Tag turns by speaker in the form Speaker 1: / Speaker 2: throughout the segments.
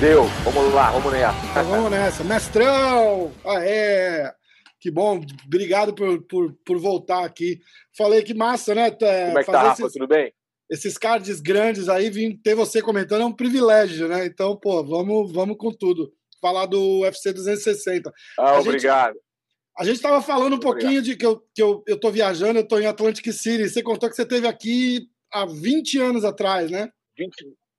Speaker 1: Deu, vamos lá, vamos nessa.
Speaker 2: Então, vamos nessa. Mestrão! Aê! Que bom, obrigado por, por, por voltar aqui. Falei que massa, né?
Speaker 1: Como é que tá, Rafa? Esses, Tudo bem?
Speaker 2: Esses cards grandes aí, vim ter você comentando é um privilégio, né? Então, pô, vamos, vamos com tudo. Falar do UFC 260.
Speaker 1: Ah, a obrigado.
Speaker 2: Gente, a gente estava falando um pouquinho de que eu, que eu, eu tô viajando, eu tô em Atlantic City. Você contou que você esteve aqui há 20 anos atrás, né?
Speaker 1: 20,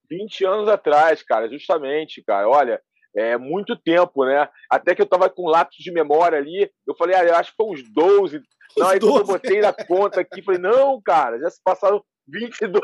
Speaker 1: 20 anos atrás, cara, justamente, cara. Olha, é muito tempo, né? Até que eu tava com lápis de memória ali, eu falei, ah, eu acho que foi uns 12. Não, aí 12. eu botei na conta aqui, falei, não, cara, já se passaram 22.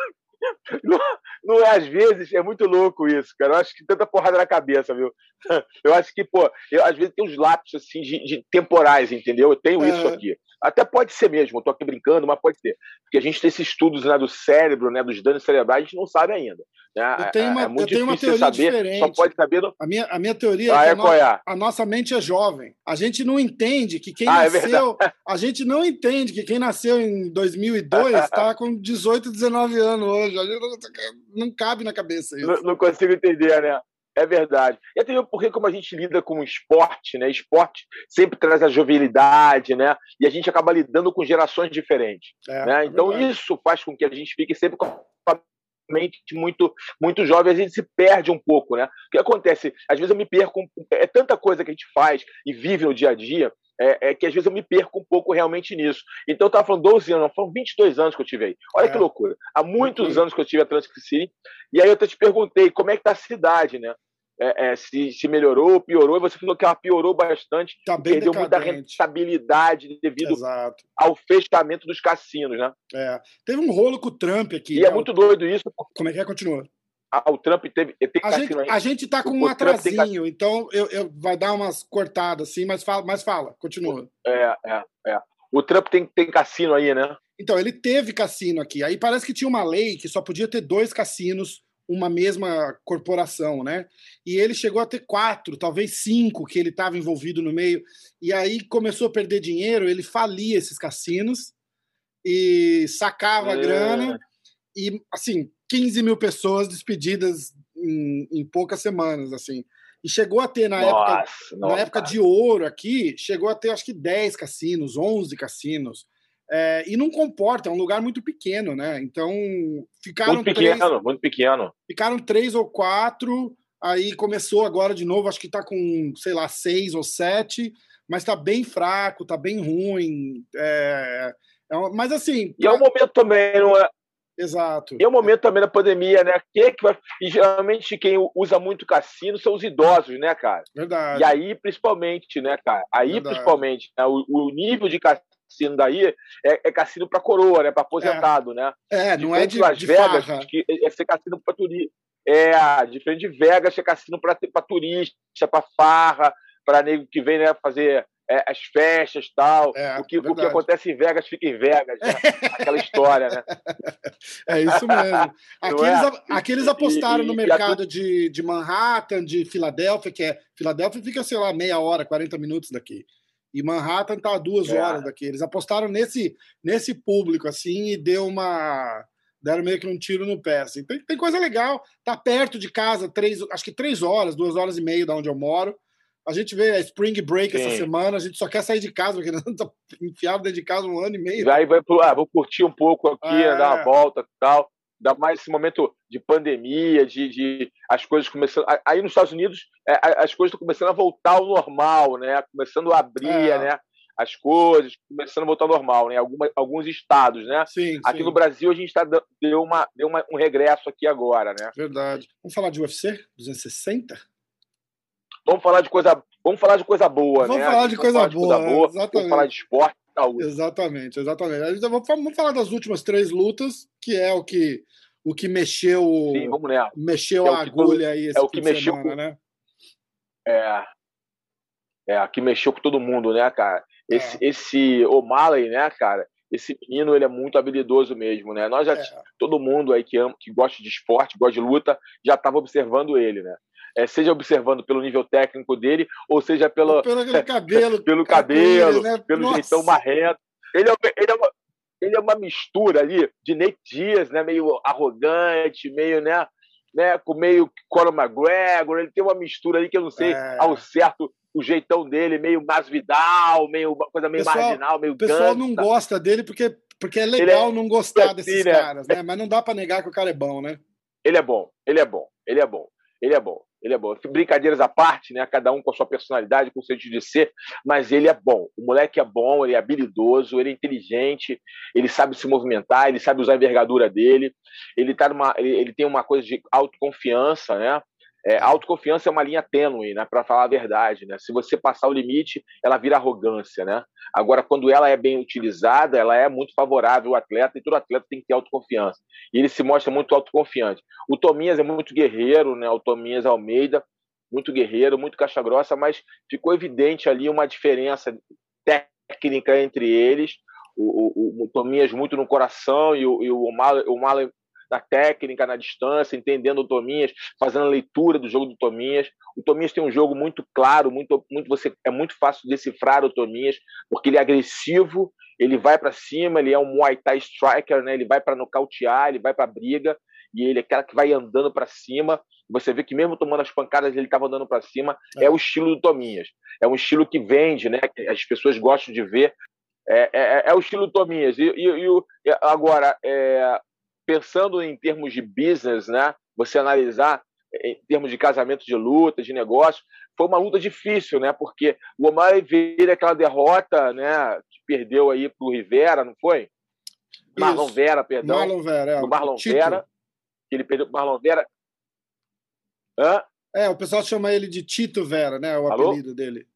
Speaker 1: Não, não é, às vezes, é muito louco isso, cara. Eu acho que tanta porrada na cabeça, viu? Eu acho que, pô, eu, às vezes tem uns lápis assim de, de temporais, entendeu? Eu tenho isso aqui. Até pode ser mesmo, eu tô aqui brincando, mas pode ser. Porque a gente tem esses estudos né, do cérebro, né, dos danos cerebrais, a gente não sabe ainda. Né?
Speaker 2: Eu tenho uma,
Speaker 1: é
Speaker 2: eu tenho uma
Speaker 1: teoria
Speaker 2: saber, diferente.
Speaker 1: só pode saber no...
Speaker 2: a, minha, a minha teoria
Speaker 1: ah,
Speaker 2: é
Speaker 1: que
Speaker 2: a,
Speaker 1: no...
Speaker 2: é? a, nossa mente é jovem. A gente não entende que quem
Speaker 1: ah, é
Speaker 2: nasceu. É a gente não entende que quem nasceu em 2002 está com 18, 19 anos hoje. Não cabe na cabeça isso.
Speaker 1: Não, não consigo entender, né? É verdade. E até porque como a gente lida com esporte, né? Esporte sempre traz a jovialidade, né? E a gente acaba lidando com gerações diferentes. É, né? Então é isso faz com que a gente fique sempre com a mente muito muito jovem, a gente se perde um pouco, né? O que acontece? Às vezes eu me perco, é tanta coisa que a gente faz e vive no dia a dia, é, é, que às vezes eu me perco um pouco realmente nisso. Então eu estava falando 12 anos, foram 22 anos que eu tive aí. Olha é. que loucura. Há muitos anos que eu tive a Atlantic City. E aí eu te perguntei como é que tá a cidade, né? É, é, se, se melhorou, piorou, e você falou que ela piorou bastante,
Speaker 2: tá
Speaker 1: perdeu
Speaker 2: decadente.
Speaker 1: muita rentabilidade devido
Speaker 2: Exato.
Speaker 1: ao fechamento dos cassinos, né?
Speaker 2: É. Teve um rolo com o Trump aqui.
Speaker 1: E é né? é muito doido isso.
Speaker 2: Como é que é? Continua.
Speaker 1: Ah, o Trump teve. Tem
Speaker 2: a, gente, a gente tá com um atrasinho, então eu, eu, vai dar umas cortadas assim, mas fala, mas fala, continua.
Speaker 1: É, é, é. O Trump tem, tem cassino aí, né?
Speaker 2: Então, ele teve cassino aqui. Aí parece que tinha uma lei que só podia ter dois cassinos uma mesma corporação, né? E ele chegou a ter quatro, talvez cinco, que ele estava envolvido no meio. E aí começou a perder dinheiro, ele falia esses cassinos e sacava é. a grana. E, assim, 15 mil pessoas despedidas em, em poucas semanas, assim. E chegou a ter, na, nossa, época, nossa. na época de ouro aqui, chegou a ter acho que 10 cassinos, 11 cassinos. É, e não comporta, é um lugar muito pequeno, né? Então ficaram
Speaker 1: muito pequeno, três, muito pequeno.
Speaker 2: Ficaram três ou quatro, aí começou agora de novo, acho que tá com, sei lá, seis ou sete, mas tá bem fraco, tá bem ruim. É, é, mas assim.
Speaker 1: E é um momento também, não é?
Speaker 2: Exato.
Speaker 1: E é o momento também da pandemia, né? Que que vai... E geralmente quem usa muito cassino são os idosos, né, cara?
Speaker 2: Verdade.
Speaker 1: E aí, principalmente, né, cara? Aí, Verdade. principalmente, né? o, o nível de cassino cassino daí é, é cassino para coroa, né? Para aposentado,
Speaker 2: é.
Speaker 1: né?
Speaker 2: É, não é de, Las
Speaker 1: de
Speaker 2: Vegas,
Speaker 1: farra. que é ser cassino para turista. É, diferente de Vegas, é cassino para turista, para farra, para nego que vem né, fazer é, as festas tal. É, o, que, o que acontece em Vegas fica em Vegas, né? aquela história, né?
Speaker 2: É isso mesmo. Aqueles, é? aqueles apostaram e, no mercado a... de, de Manhattan, de Filadélfia, que é. Filadélfia fica, sei lá, meia hora, 40 minutos daqui. E Manhattan tá a duas é. horas daqui. Eles apostaram nesse, nesse público, assim, e deu uma. Deram meio que um tiro no pé. Assim. Tem, tem coisa legal. Tá perto de casa, três, acho que três horas, duas horas e meia da onde eu moro. A gente vê a Spring Break Sim. essa semana, a gente só quer sair de casa, porque não tá enfiado dentro de casa um ano e meio.
Speaker 1: Aí vai pro, ah, vou curtir um pouco aqui, é. dar uma volta e tal ainda mais esse momento de pandemia, de, de as coisas começando. Aí nos Estados Unidos, é, as coisas estão começando a voltar ao normal, né? Começando a abrir, é. né? As coisas começando a voltar ao normal, né? Alguma, alguns estados, né?
Speaker 2: Sim,
Speaker 1: aqui
Speaker 2: sim.
Speaker 1: no Brasil a gente tá, deu, uma, deu uma, um regresso aqui agora, né?
Speaker 2: Verdade. Vamos falar de UFC 260?
Speaker 1: Vamos falar de coisa, vamos falar de coisa boa,
Speaker 2: vamos
Speaker 1: né?
Speaker 2: Falar de coisa,
Speaker 1: falar
Speaker 2: boa,
Speaker 1: de coisa boa, exatamente. Vamos falar de esporte. Saúde.
Speaker 2: Exatamente, exatamente. Vamos falar das últimas três lutas, que é o que o que mexeu,
Speaker 1: Sim, vamos
Speaker 2: mexeu
Speaker 1: é
Speaker 2: a agulha aí esse
Speaker 1: é o que mexeu
Speaker 2: semana,
Speaker 1: com,
Speaker 2: né?
Speaker 1: É, é, que mexeu com todo mundo, né, cara? Esse, é. esse O'Malley, né, cara? Esse menino, ele é muito habilidoso mesmo, né? Nós já, é. todo mundo aí que ama, que gosta de esporte, gosta de luta, já estava observando ele, né? É, seja observando pelo nível técnico dele, ou seja pelo,
Speaker 2: ou pelo cabelo,
Speaker 1: pelo cabelo, né? pelo Nossa. jeitão marrento. ele, é, ele, é uma, ele é uma mistura ali de Nate Diaz, né? Meio arrogante, meio, né? né, com meio Conor McGregor, ele tem uma mistura ali que eu não sei é. ao certo o jeitão dele, meio Masvidal, meio coisa meio pessoal, marginal, meio O
Speaker 2: pessoal não gosta dele porque, porque é legal é, não gostar desses né? caras, né? Mas não dá para negar que o cara é bom, né?
Speaker 1: Ele é bom, ele é bom, ele é bom, ele é bom ele é bom. Brincadeiras à parte, né? Cada um com a sua personalidade, com o seu de ser, mas ele é bom. O moleque é bom, ele é habilidoso, ele é inteligente, ele sabe se movimentar, ele sabe usar a envergadura dele, ele, tá numa, ele, ele tem uma coisa de autoconfiança, né? É, autoconfiança é uma linha tênue, né, para falar a verdade, né? Se você passar o limite, ela vira arrogância, né? Agora, quando ela é bem utilizada, ela é muito favorável ao atleta e todo atleta tem que ter autoconfiança. E ele se mostra muito autoconfiante. O Tominhas é muito guerreiro, né? O Tominhas Almeida, muito guerreiro, muito caixa grossa, mas ficou evidente ali uma diferença técnica entre eles. O, o, o Tominhas muito no coração e o, e o Malo na técnica, na distância, entendendo o Tominhas, fazendo a leitura do jogo do Tominhas. O Tominhas tem um jogo muito claro, muito, muito você é muito fácil decifrar o Tominhas, porque ele é agressivo, ele vai para cima, ele é um Muay Thai striker, né? Ele vai para nocautear, ele vai para briga e ele é aquela que vai andando para cima. Você vê que mesmo tomando as pancadas ele estava andando para cima. É. é. o estilo do Tominhas. É um estilo que vende, né? As pessoas gostam de ver. É, é, é o estilo do Tominhas. E, e, e agora, é, pensando em termos de business, né? Você analisar em termos de casamento de luta, de negócio, foi uma luta difícil, né? Porque o Omar veio aquela derrota, né? Que perdeu aí pro Rivera, não foi? Isso. Marlon Vera, perdão.
Speaker 2: Marlon Vera, é.
Speaker 1: Do Marlon Tito. Vera. Que ele perdeu pro Marlon Vera.
Speaker 2: Hã? É, o pessoal chama ele de Tito Vera, né? O Alô? apelido dele.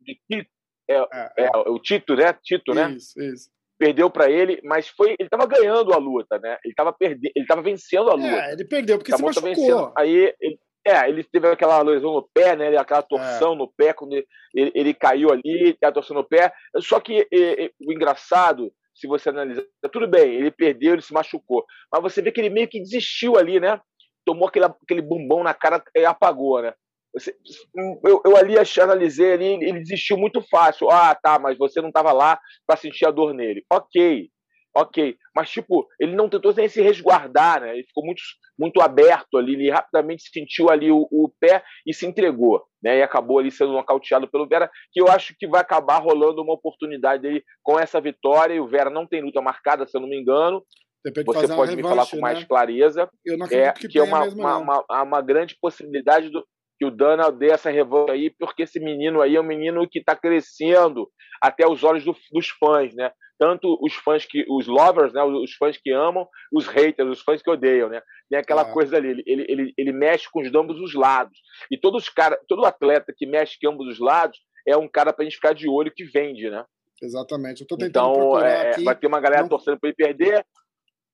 Speaker 1: De Tito. É, é, é. é, o Tito, né? Tito, né?
Speaker 2: Isso, isso
Speaker 1: perdeu para ele, mas foi ele estava ganhando a luta, né? Ele estava perdendo, ele estava vencendo a luta. É,
Speaker 2: ele perdeu porque se machucou. Vencendo.
Speaker 1: Aí ele, é, ele teve aquela lesão no pé, né? Aquela torção é. no pé quando ele, ele, ele caiu ali, a torção no pé. Só que e, e, o engraçado, se você analisar, tudo bem, ele perdeu, ele se machucou, mas você vê que ele meio que desistiu ali, né? Tomou aquele, aquele bumbão na cara e apagou, né? Eu, eu ali analisei ali, ele desistiu muito fácil. Ah, tá, mas você não estava lá para sentir a dor nele. Ok, ok. Mas, tipo, ele não tentou nem se resguardar, né? Ele ficou muito, muito aberto ali, ele rapidamente sentiu ali o, o pé e se entregou, né? E acabou ali sendo nocauteado pelo Vera, que eu acho que vai acabar rolando uma oportunidade dele com essa vitória. E o Vera não tem luta marcada, se eu não me engano. Você pode me falar com mais né? clareza.
Speaker 2: Eu não acredito é, que, que é uma, mesmo,
Speaker 1: uma, uma, uma, grande possibilidade do, que o Dana dê essa revolta aí, porque esse menino aí é um menino que está crescendo até os olhos do, dos fãs, né? Tanto os fãs que, os lovers, né? Os fãs que amam, os haters, os fãs que odeiam, né? Tem aquela ah. coisa ali, ele, ele, ele mexe com os ambos os lados. E todos cara, todo atleta que mexe com ambos os lados é um cara para a gente ficar de olho que vende, né?
Speaker 2: Exatamente. Eu tô tentando então,
Speaker 1: é,
Speaker 2: aqui,
Speaker 1: vai ter uma galera não... torcendo para ele perder,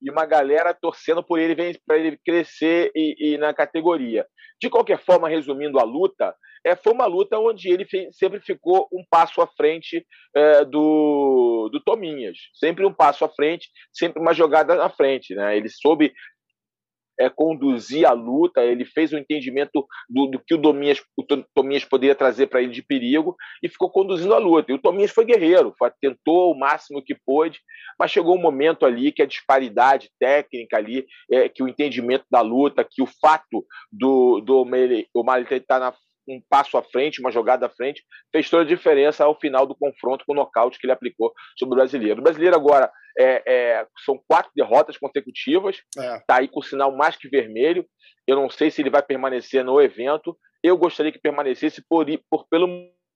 Speaker 1: e uma galera torcendo por ele para ele crescer e, e, na categoria. De qualquer forma, resumindo a luta, é, foi uma luta onde ele sempre ficou um passo à frente é, do, do Tominhas, sempre um passo à frente, sempre uma jogada à frente. Né? Ele soube é, conduzir a luta, ele fez o um entendimento do, do, que o, Dominhas, o Tominhas poderia trazer para ele de perigo e ficou conduzindo a luta. E o Tominhas foi guerreiro, foi, tentou o máximo que pôde, mas chegou um momento ali que a disparidade técnica ali, é, que o entendimento da luta, que o fato do, do O'Malley estar na um passo à frente, uma jogada à frente, fez toda a diferença ao final do confronto com o nocaute que ele aplicou sobre o brasileiro. O brasileiro agora é, é, são quatro derrotas consecutivas, está é. Tá aí com o sinal mais que vermelho. Eu não sei se ele vai permanecer no evento. Eu gostaria que permanecesse por, por pelo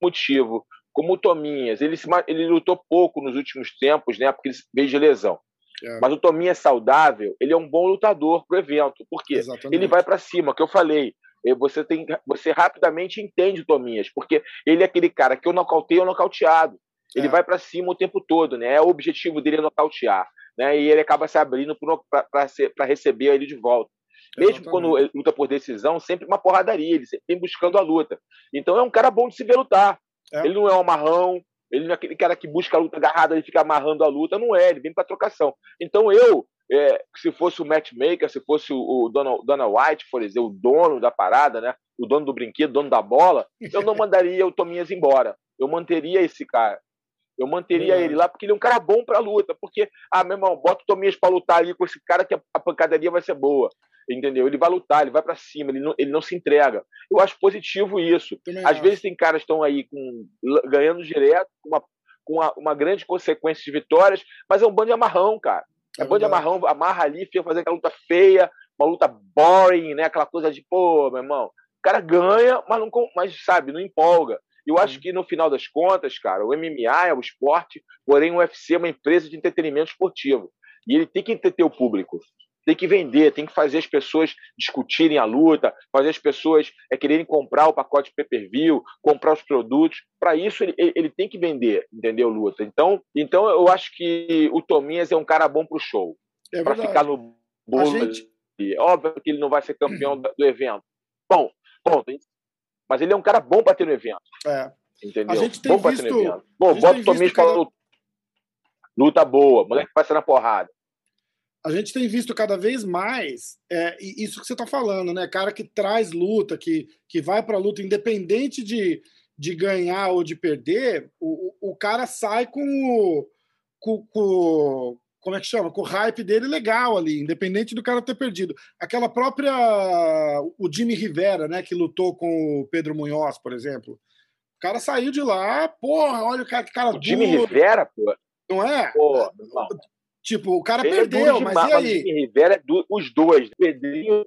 Speaker 1: motivo, como o Tominhas, ele, se, ele lutou pouco nos últimos tempos, né? Porque ele veio de lesão. É. Mas o Tominhas saudável, ele é um bom lutador para o evento. Por quê? Exatamente. Ele vai para cima, que eu falei você tem você rapidamente entende o Tominhas, porque ele é aquele cara que eu nocauteio ou nocauteado. Ele é. vai para cima o tempo todo, né? É o objetivo dele é nocautear, né? E ele acaba se abrindo para receber ele de volta. Mesmo Exatamente. quando ele luta por decisão, sempre uma porradaria, ele sempre vem buscando a luta. Então é um cara bom de se ver lutar. É. Ele não é um amarrão, ele não é aquele cara que busca a luta agarrada e fica amarrando a luta, não é, ele vem para trocação. Então eu é, se fosse o matchmaker, se fosse o, o Dona, White, por exemplo, o dono da parada, né? o dono do brinquedo, o dono da bola, eu não mandaria o Tominhas embora. Eu manteria esse cara. Eu manteria ele lá porque ele é um cara bom pra luta. Porque, ah, meu irmão, bota o Tomias pra lutar ali com esse cara que a pancadaria vai ser boa. Entendeu? Ele vai lutar, ele vai para cima, ele não, ele não se entrega. Eu acho positivo isso. Também Às acho. vezes tem caras que estão aí com, ganhando direto, com uma, com uma, uma, grande consequência de vitórias, mas é um bando de amarrão, cara. É, bando de amarrão, amarra ali, fica fazendo aquela luta feia, uma luta boring, né? Aquela coisa de, pô, meu irmão, o cara ganha, mas, não, mas sabe, não empolga. Eu acho que no final das contas, cara, o MMA é o esporte, porém o UFC é uma empresa de entretenimento esportivo. E ele tem que entreter o público. Tem que vender, tem que fazer as pessoas discutirem a luta, fazer as pessoas é, quererem comprar o pacote pay-per-view, comprar os produtos. Para isso, ele, ele tem que vender, entendeu, luta? Então, então, eu acho que o Tominhas é um cara bom para o show. É para ficar no bolo. Gente... Óbvio que ele não vai ser campeão do evento. Bom, ponto. Mas ele é um cara bom para ter no evento.
Speaker 2: É.
Speaker 1: Entendeu?
Speaker 2: A gente tem bom visto, ter no evento.
Speaker 1: Bom, bota o Tominhas para luta. Luta boa, moleque vai ser na porrada
Speaker 2: a gente tem visto cada vez mais é, isso que você está falando, né? Cara que traz luta, que, que vai para a luta, independente de, de ganhar ou de perder, o, o cara sai com o, com, com, como é que chama? Com o hype dele legal ali, independente do cara ter perdido. Aquela própria. O Jimmy Rivera, né? Que lutou com o Pedro Munhoz, por exemplo. O cara saiu de lá, porra, olha o cara, que cara o duro.
Speaker 1: Jimmy Rivera, pô.
Speaker 2: Não é? Pô, Tipo, o cara perdeu, mas e aí?
Speaker 1: Mas Rivera é do, os dois. Pedrinho,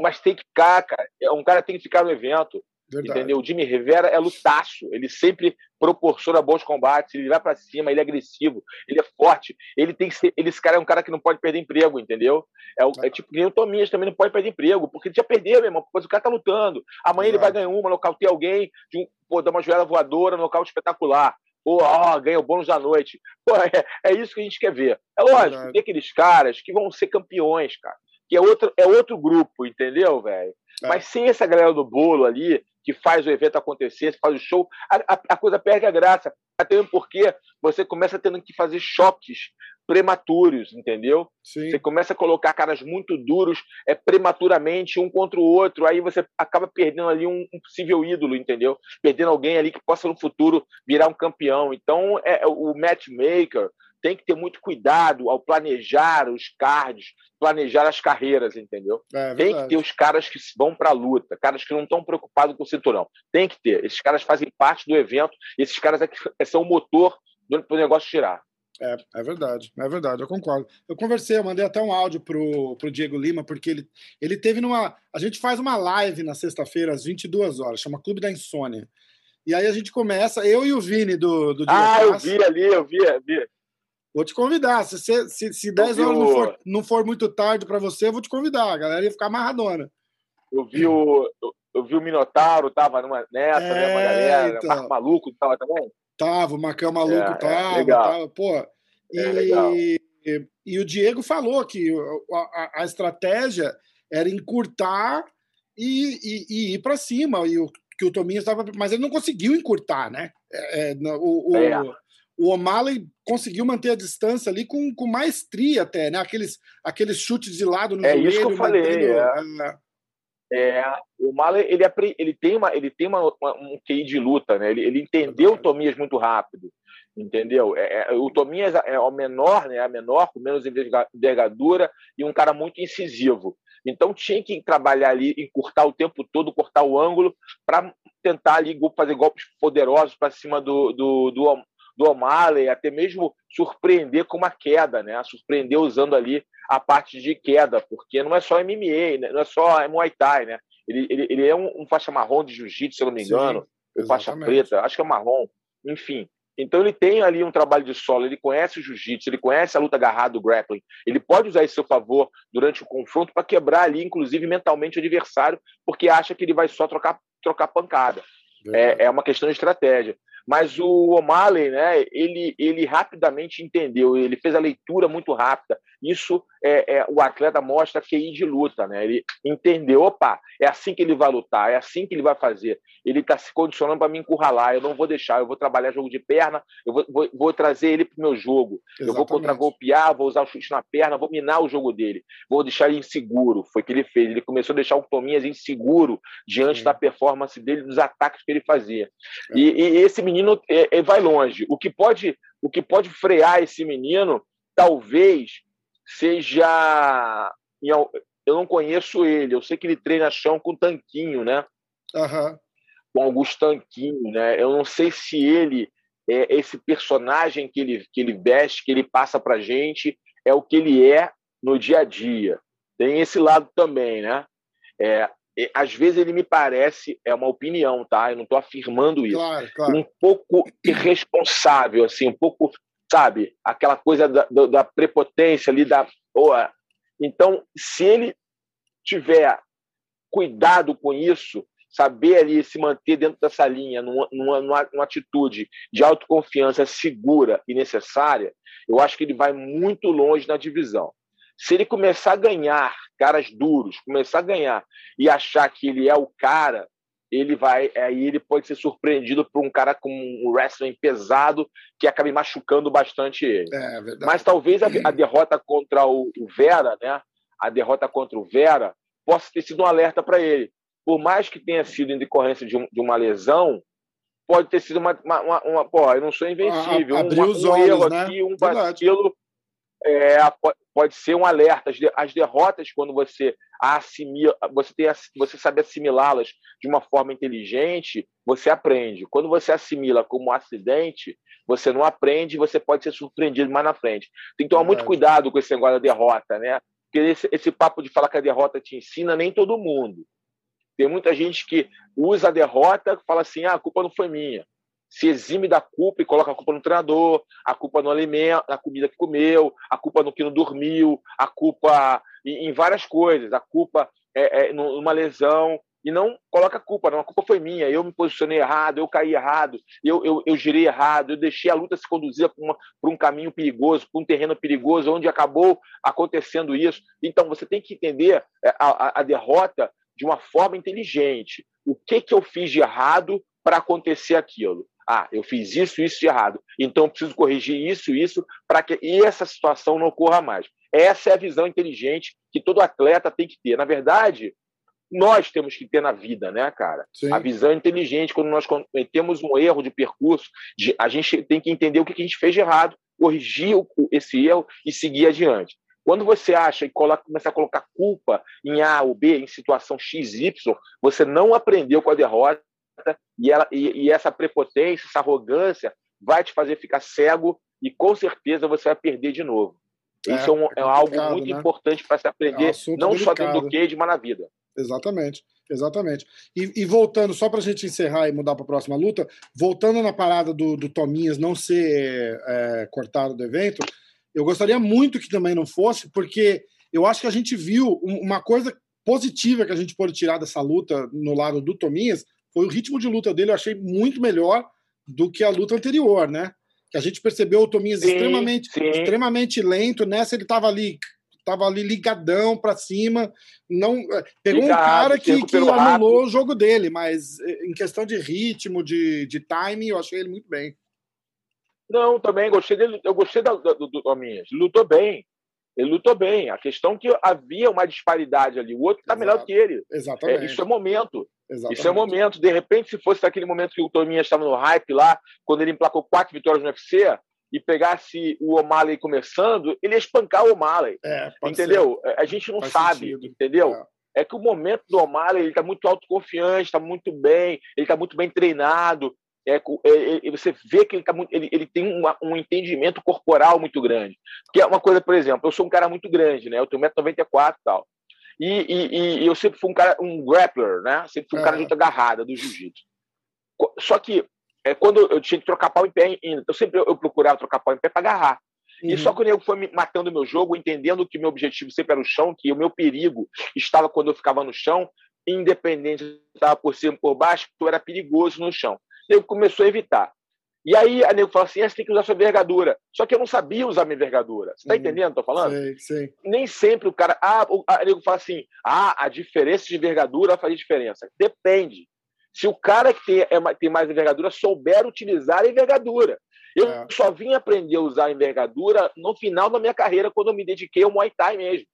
Speaker 1: mas tem que ficar, cara. É, um cara tem que ficar no evento. Verdade. Entendeu? O Jimmy Rivera é lutaço. Ele sempre proporciona bons combates. Ele vai para cima, ele é agressivo, ele é forte. Ele tem que ser. Ele, esse cara é um cara que não pode perder emprego, entendeu? É, o, é tipo que o Tominhas também não pode perder emprego, porque ele já perdeu, meu irmão. Pois o cara tá lutando. Amanhã ele vai ganhar uma, nocautear alguém, de um, pô, dar uma joelha voadora, nocaute espetacular pô, ó, ganha o bônus da noite. Pô, é, é, isso que a gente quer ver. É lógico, é tem aqueles caras que vão ser campeões, cara. Que é outro, é outro grupo, entendeu, velho? É. Mas sem essa galera do bolo ali, que faz o evento acontecer, faz o show, a, a, a coisa perde a graça. Até mesmo porque você começa tendo que fazer choques prematuros, entendeu?
Speaker 2: Sim.
Speaker 1: Você começa a colocar caras muito duros é, prematuramente um contra o outro, aí você acaba perdendo ali um, um, possível ídolo, entendeu? Perdendo alguém ali que possa no futuro virar um campeão. Então, é, é o matchmaker tem que ter muito cuidado ao planejar os cards, planejar as carreiras, entendeu? É, tem que ter os caras que vão para a luta, caras que não estão preocupados com o cinturão. Tem que ter. Esses caras fazem parte do evento, esses caras é que são o motor do negócio girar.
Speaker 2: É, é verdade, é verdade, eu concordo. Eu conversei, eu mandei até um áudio pro, pro Diego Lima, porque ele, ele teve numa. A gente faz uma live na sexta-feira, às 22 horas, chama Clube da Insônia. E aí a gente começa, eu e o Vini do, do
Speaker 1: Ah, eu vi ali, eu vi, eu vi.
Speaker 2: Vou te convidar. Se, você, se, se 10 horas não for, não for muito tarde para você, eu vou te convidar. A galera ia ficar amarradona.
Speaker 1: Eu vi o, eu, eu vi o Minotauro, tava numa, nessa, é, né, uma galera. Então... Marco Maluco tava também?
Speaker 2: Tava, o Marcão Maluco é, é tava, é, tava, pô. É, e, e, e, o Diego falou que a, a estratégia era encurtar e, e, ir para cima. E o, que o Tominho estava. Mas ele não conseguiu encurtar, né? É, o, o, é. o O'Malley conseguiu manter a distância ali com, com maestria até, né? Aqueles, aqueles chutes de lado no
Speaker 1: é joelho. É isso que eu falei. Mantendo, é. É, o Mahler ele, ele tem, uma, ele tem uma, uma, um QI de luta, né? ele, ele entendeu o Tomias muito rápido, entendeu? É, é, o Tomias é o menor, né? a menor, com menos envergadura e um cara muito incisivo. Então tinha que trabalhar ali, encurtar o tempo todo, cortar o ângulo, para tentar ali fazer golpes poderosos para cima do, do, do, do O'Malley, até mesmo surpreender com uma queda, né? Surpreender usando ali a parte de queda, porque não é só MMA, né? não é só Muay Thai, né? Ele, ele, ele é um, um faixa marrom de jiu-jitsu, se eu não me engano, Sim, ou faixa preta, acho que é marrom, enfim. Então ele tem ali um trabalho de solo, ele conhece o jiu-jitsu, ele conhece a luta agarrada, o grappling. Ele pode usar isso a seu favor durante o confronto para quebrar ali, inclusive mentalmente, o adversário, porque acha que ele vai só trocar, trocar pancada. É, é uma questão de estratégia. Mas o O'Malley, né, ele, ele rapidamente entendeu, ele fez a leitura muito rápida, isso é, é, o atleta mostra QI de luta, né? Ele entendeu, opa, é assim que ele vai lutar, é assim que ele vai fazer. Ele está se condicionando para me encurralar, eu não vou deixar, eu vou trabalhar jogo de perna, eu vou, vou, vou trazer ele para o meu jogo, Exatamente. eu vou contra-golpear, vou usar o chute na perna, vou minar o jogo dele, vou deixar ele inseguro. Foi o que ele fez, ele começou a deixar o Tominhas inseguro diante da performance dele, dos ataques que ele fazia. É. E, e, esse menino é, é, vai longe. O que pode, o que pode frear esse menino, talvez seja. Eu não conheço ele, eu sei que ele treina chão com tanquinho, né?
Speaker 2: Uhum.
Speaker 1: Com Augusto Tanquinho, né? Eu não sei se ele é esse personagem que ele, que ele veste, que ele passa pra gente, é o que ele é no dia a dia. Tem esse lado também, né? É, às vezes ele me parece, é uma opinião, tá? Eu não estou afirmando isso.
Speaker 2: Claro, claro.
Speaker 1: Um pouco irresponsável, assim, um pouco, sabe, aquela coisa da, da prepotência ali, da. Boa. Então, se ele tiver cuidado com isso, saber ali se manter dentro dessa linha, numa, numa, numa, atitude de autoconfiança segura e necessária, eu acho que ele vai muito longe na divisão. Se ele começar a ganhar caras duros, começar a ganhar e achar que ele é o cara, ele vai aí ele pode ser surpreendido por um cara com um wrestling pesado que acabe machucando bastante ele.
Speaker 2: É,
Speaker 1: Mas talvez a, a, derrota contra o, o Vera, né? A derrota contra o Vera possa ter sido um alerta para ele. Por mais que tenha sido em decorrência de, um, de uma lesão, pode ter sido uma, uma, uma, uma pô, eu não sou invencível,
Speaker 2: a, um, um olhos, erro né?
Speaker 1: aqui, um vacilo é, pode ser um alerta. As derrotas, quando você assimila, você, tem, você sabe assimilá-las de uma forma inteligente, você aprende. Quando você assimila como um acidente, você não aprende, você pode ser surpreendido mais na frente. Tem que tomar muito cuidado com esse negócio da derrota, né? Porque esse, esse papo de falar que a derrota te ensina, nem todo mundo. Tem muita gente que usa a derrota e fala assim: ah, a culpa não foi minha se exime da culpa e coloca a culpa no treinador, a culpa no alimento, na comida que comeu, a culpa no que não dormiu, a culpa em, várias coisas, a culpa é, é, numa lesão, e não coloca a culpa, não, a culpa foi minha, eu me posicionei errado, eu caí errado, eu, eu, eu girei errado, eu deixei a luta se conduzir para um caminho perigoso, para um terreno perigoso, onde acabou acontecendo isso. Então, você tem que entender é, a, a, a derrota de uma forma inteligente. O que, que eu fiz de errado para acontecer aquilo? Ah, eu fiz isso, isso de errado. Então eu preciso corrigir isso, isso, para que e essa situação não ocorra mais. Essa é a visão inteligente que todo atleta tem que ter. Na verdade, nós temos que ter na vida, né, cara? Sim. A visão inteligente, quando nós temos um erro de percurso, de, a gente tem que entender o que a gente fez de errado, corrigir esse erro e seguir adiante. Quando você acha e coloca, começa a colocar culpa em A ou B, em situação XY, você não aprendeu com a derrota e, ela, e, e essa prepotência, essa arrogância vai te fazer ficar cego e com certeza você vai perder de novo. É, Isso é, um, é, é algo muito né? importante para se aprender, é um não delicado. só dentro do cage, mas na vida.
Speaker 2: Exatamente, exatamente. E, e voltando, só para a gente encerrar e mudar para a próxima luta, voltando na parada do, do Tominhas não ser é, cortado do evento, eu gostaria muito que também não fosse, porque eu acho que a gente viu uma coisa positiva que a gente pode tirar dessa luta no lado do Tominhas foi o ritmo de luta dele, eu achei muito melhor do que a luta anterior, né? Que a gente percebeu o Tominhas sim, extremamente, sim. extremamente lento. Nessa ele estava ali, tava ali ligadão para cima. Não é, pegou Ligado, um cara que, que anulou rápido. o jogo dele, mas é, em questão de ritmo, de, de timing, eu achei ele muito bem.
Speaker 1: Não, também gostei dele. Eu gostei do, do, do Tominhas. Lutou bem. Ele lutou bem. A questão é que havia uma disparidade ali. O outro está melhor que ele.
Speaker 2: Exatamente.
Speaker 1: É, isso é momento. Exatamente. Isso é momento. De repente, se fosse naquele momento que o Tominha estava no hype lá, quando ele emplacou quatro vitórias no UFC, e pegasse o O'Malley começando, ele ia espancar o O'Malley.
Speaker 2: É,
Speaker 1: entendeu? Ser. A gente não faz sabe, sentido. entendeu? É. é. que o momento do O'Malley, ele está muito autoconfiante, está muito bem, ele está muito bem treinado. É, é, é, você vê que ele, tá muito, ele, ele tem uma, um entendimento corporal muito grande. Que é uma coisa, por exemplo, eu sou um cara muito grande, né? Eu tenho 1,94m e tal. E, e, e, eu sempre fui um cara, um grappler, né? Sempre fui um cara de luta agarrada do jiu-jitsu. Só que é, quando eu tinha que trocar pau em pé, eu sempre eu procurava trocar pau em pé para agarrar. Uhum. E só quando eu foi me matando o meu jogo, entendendo que meu objetivo sempre era o chão, que o meu perigo estava quando eu ficava no chão, independente se estava por cima ou por baixo, tu era perigoso no chão. Ele começou a evitar. E aí a nego fala assim: ah, você tem que usar sua envergadura. Só que eu não sabia usar minha envergadura. Você tá hum, entendendo? Tô falando?
Speaker 2: Sei, sei.
Speaker 1: Nem sempre o cara. Ah, o a nego fala assim: ah, a diferença de envergadura faz diferença. Depende. Se o cara que tem, é, tem mais envergadura souber utilizar a envergadura. Eu é. só vim aprender a usar a envergadura no final da minha carreira, quando eu me dediquei ao Muay Thai mesmo.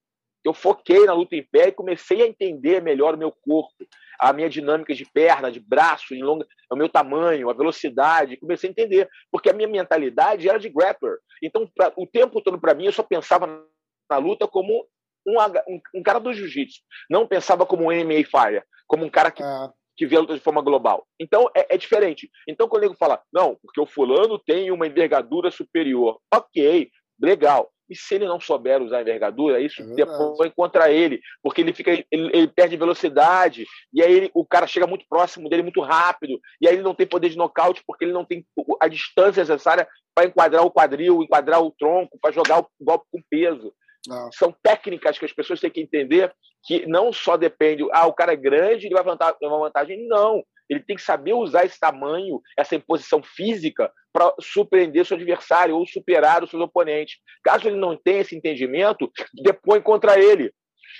Speaker 1: Eu foquei na luta em pé e comecei a entender melhor o meu corpo, a minha dinâmica de perna, de braço, em longa, o meu tamanho, a velocidade. Comecei a entender, porque a minha mentalidade era de grappler. Então, pra, o tempo todo para mim, eu só pensava na luta como um, um, um cara do jiu-jitsu. Não pensava como um MMA fighter, como um cara que ah que vê a luta de forma global. Então, é, é, diferente. Então, quando o nego fala, não, porque o fulano tem uma envergadura superior. Ok, legal. E se ele não souber usar a envergadura, isso é depois contra ele, porque ele fica, ele, ele, perde velocidade, e aí ele, o cara chega muito próximo dele muito rápido, e aí ele não tem poder de nocaute, porque ele não tem a distância necessária para enquadrar o quadril, enquadrar o tronco, para jogar o golpe com peso. Não. São técnicas que as pessoas têm que entender que não só depende, ah, o cara é grande, ele vai levar uma vantagem. Não. Ele tem que saber usar esse tamanho, essa imposição física, para surpreender seu adversário ou superar os seus oponentes. Caso ele não tenha esse entendimento, depõe contra ele.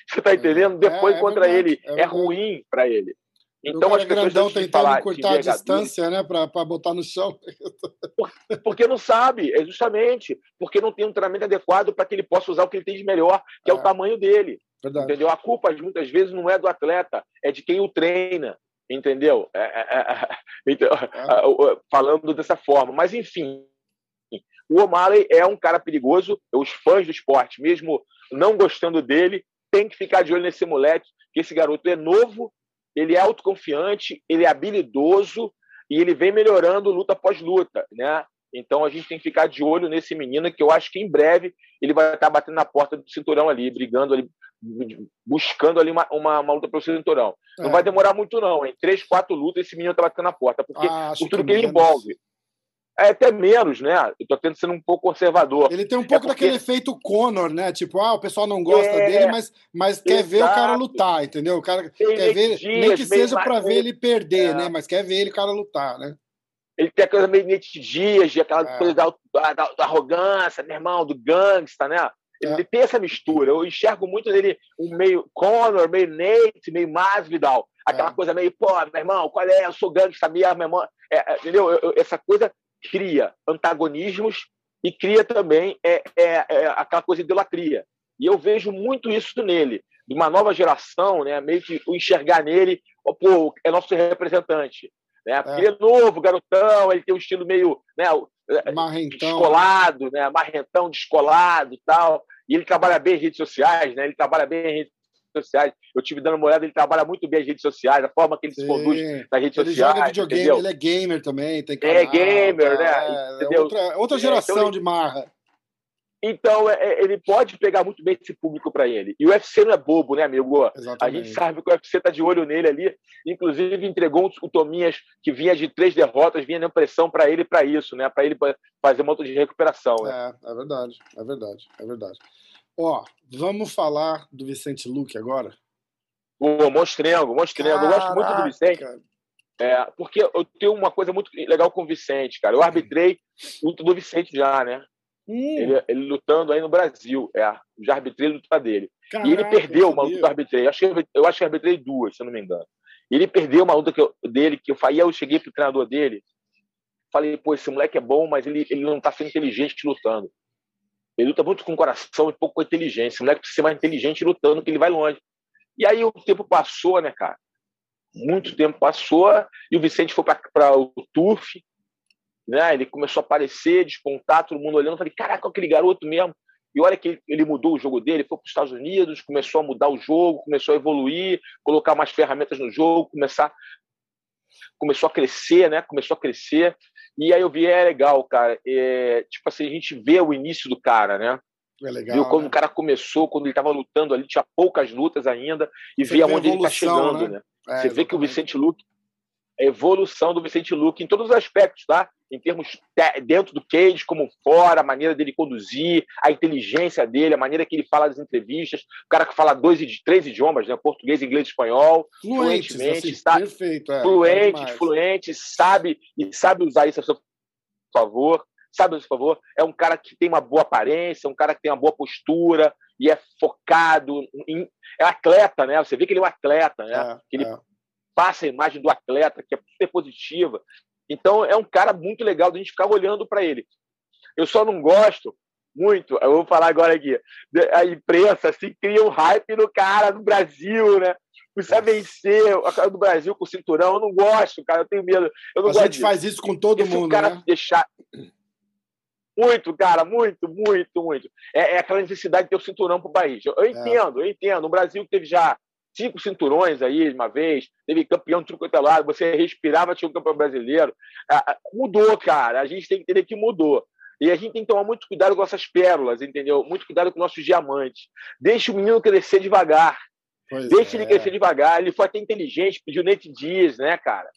Speaker 1: Você está entendendo? Depõe é, é contra verdade, ele. É, é ruim para ele.
Speaker 2: Então as pessoas grandão tentando falar cortar a distância, né, para botar no chão.
Speaker 1: porque não sabe, é justamente porque não tem um treinamento adequado para que ele possa usar o que ele tem de melhor, que é, é o tamanho dele. Verdade. Entendeu? A culpa muitas vezes não é do atleta, é de quem o treina. Entendeu? É, é, é, é então, falando dessa forma. Mas, enfim, o O'Malley é um cara perigoso. Os fãs do esporte, mesmo não gostando dele, tem que ficar de olho nesse moleque, que esse garoto é novo, ele é autoconfiante, ele é habilidoso e ele vem melhorando luta após luta, né? Então a gente tem que ficar de olho nesse menino que eu acho que em breve ele vai estar batendo na porta do cinturão ali, brigando ali, buscando ali uma, uma, uma luta pelo cinturão. É. Não vai demorar muito não, em três, quatro lutas esse menino está batendo na porta, porque ah, por tudo que, que ele envolve. É até menos, né? Eu tô tendo sendo um pouco conservador.
Speaker 2: Ele tem um pouco é porque... daquele efeito Conor, né? Tipo, ah, o pessoal não gosta é... dele, mas, mas quer ver o cara lutar, entendeu? O cara tem quer ver, dias, nem que seja para ver ele perder, é. né? Mas quer ver ele cara lutar, né?
Speaker 1: Ele tem aquela meio Nate Dias, aquela é. coisa da, da, da, arrogância, meu irmão, do gangsta, né? Ele é. tem essa mistura. Eu enxergo muito dele um meio Conor, meio Nate, meio Masvidal. Aquela é. coisa meio, pô, meu irmão, qual é? Eu sou gangsta mesmo, meu irmão. É, é, entendeu? Eu, eu, essa coisa cria antagonismos e cria também é, é, é, aquela coisa de idolatria. E eu vejo muito isso nele, de uma nova geração, né, meio que o enxergar nele, pô, é nosso representante. Né? Porque ele é novo, garotão, ele tem um estilo meio né, é, marrentão. descolado, né? marrentão, descolado e tal. E ele trabalha bem em redes sociais, né? ele trabalha bem em redes sociais. Eu tive dando uma olhada, ele trabalha muito bem as redes sociais, a forma que ele Sim. se conduz nas redes ele sociais. Ele joga videogame, entendeu?
Speaker 2: ele é gamer também, tem é
Speaker 1: canal, É gamer, tá, né?
Speaker 2: É, outra, outra geração então, de marra.
Speaker 1: Então, é, ele pode pegar muito bem esse público para ele. E o UFC não é bobo, né, amigo? Exatamente. A gente sabe que o UFC tá de olho nele ali. Inclusive, entregou o Tominhas, que vinha de três derrotas, vinha dando pressão para ele para isso, né? Para ele fazer uma outra de recuperação. Né?
Speaker 2: É, é verdade, é verdade, é verdade. Ó, vamos falar do Vicente Luque agora?
Speaker 1: O Monstrengo, Monstrengo. Eu gosto muito do Vicente. É, porque eu tenho uma coisa muito legal com o Vicente, cara. Eu arbitrei luta do Vicente já, né? Hum. Ele, ele, lutando aí no Brasil. É, já arbitrei a luta dele. Caraca, e ele perdeu uma luta que eu arbitrei. Eu acho, que, eu acho que arbitrei duas, se eu não me engano. Ele perdeu uma luta que eu, dele, que eu falei, eu cheguei pro treinador dele. Falei, pô, esse moleque é bom, mas ele, ele não tá sendo inteligente lutando. Ele luta muito com o coração e pouco com a inteligência. O moleque precisa ser mais inteligente lutando, que ele vai longe. E aí o tempo passou, né, cara? Muito tempo passou e o Vicente foi para o TUF, né? Ele começou a aparecer, despontar, todo mundo olhando. Eu falei, caraca, aquele garoto mesmo. E olha que ele mudou o jogo dele, foi para os Estados Unidos, começou a mudar o jogo, começou a evoluir, colocar mais ferramentas no jogo, começar, começou a crescer, né? Começou a crescer. E aí eu vi, é legal, cara. É, tipo assim, a gente vê o início do cara, né? É legal. Viu como né? o cara começou, quando ele estava lutando ali, tinha poucas lutas ainda, e Você vê aonde ele está chegando, né? né? É, Você exatamente. vê que o Vicente Luque, evolução do Vicente Luque em todos os aspectos, tá? Em termos dentro do cage, como fora, a maneira dele conduzir, a inteligência dele, a maneira que ele fala das entrevistas, o cara que fala dois, três idiomas, né? Português, inglês, espanhol,
Speaker 2: fluentemente, assim, sabe? Perfeito, é,
Speaker 1: fluente, fluente, sabe e sabe usar isso a seu favor, sabe a seu favor. É um cara que tem uma boa aparência, um cara que tem uma boa postura e é focado, em, é atleta, né? Você vê que ele é um atleta, né? É, que ele é. Passa a imagem do atleta, que é super positiva. Então é um cara muito legal de a gente ficar olhando para ele. Eu só não gosto muito, eu vou falar agora aqui, a imprensa assim, cria um hype no cara no Brasil, né? Precisa vencer a cara do Brasil com o cinturão. Eu não gosto, cara. Eu tenho medo. Eu não
Speaker 2: a gente disso. faz isso com todo
Speaker 1: Esse
Speaker 2: mundo.
Speaker 1: O cara
Speaker 2: né?
Speaker 1: deixar. Muito, cara, muito, muito, muito. É, é, aquela necessidade de ter o cinturão para o país. Eu, eu é. entendo, eu entendo. O Brasil teve já cinco cinturões aí de uma vez, teve campeão de tudo lado, você respirava, tinha um campeão brasileiro. Ah, mudou, cara. A gente tem que entender que mudou. E a gente tem que tomar muito cuidado com essas pérolas, entendeu? Muito cuidado com nossos diamantes. Deixa o menino crescer devagar. Pois Deixa é. ele crescer devagar. Ele foi até inteligente, pediu Nate Dias, né, cara?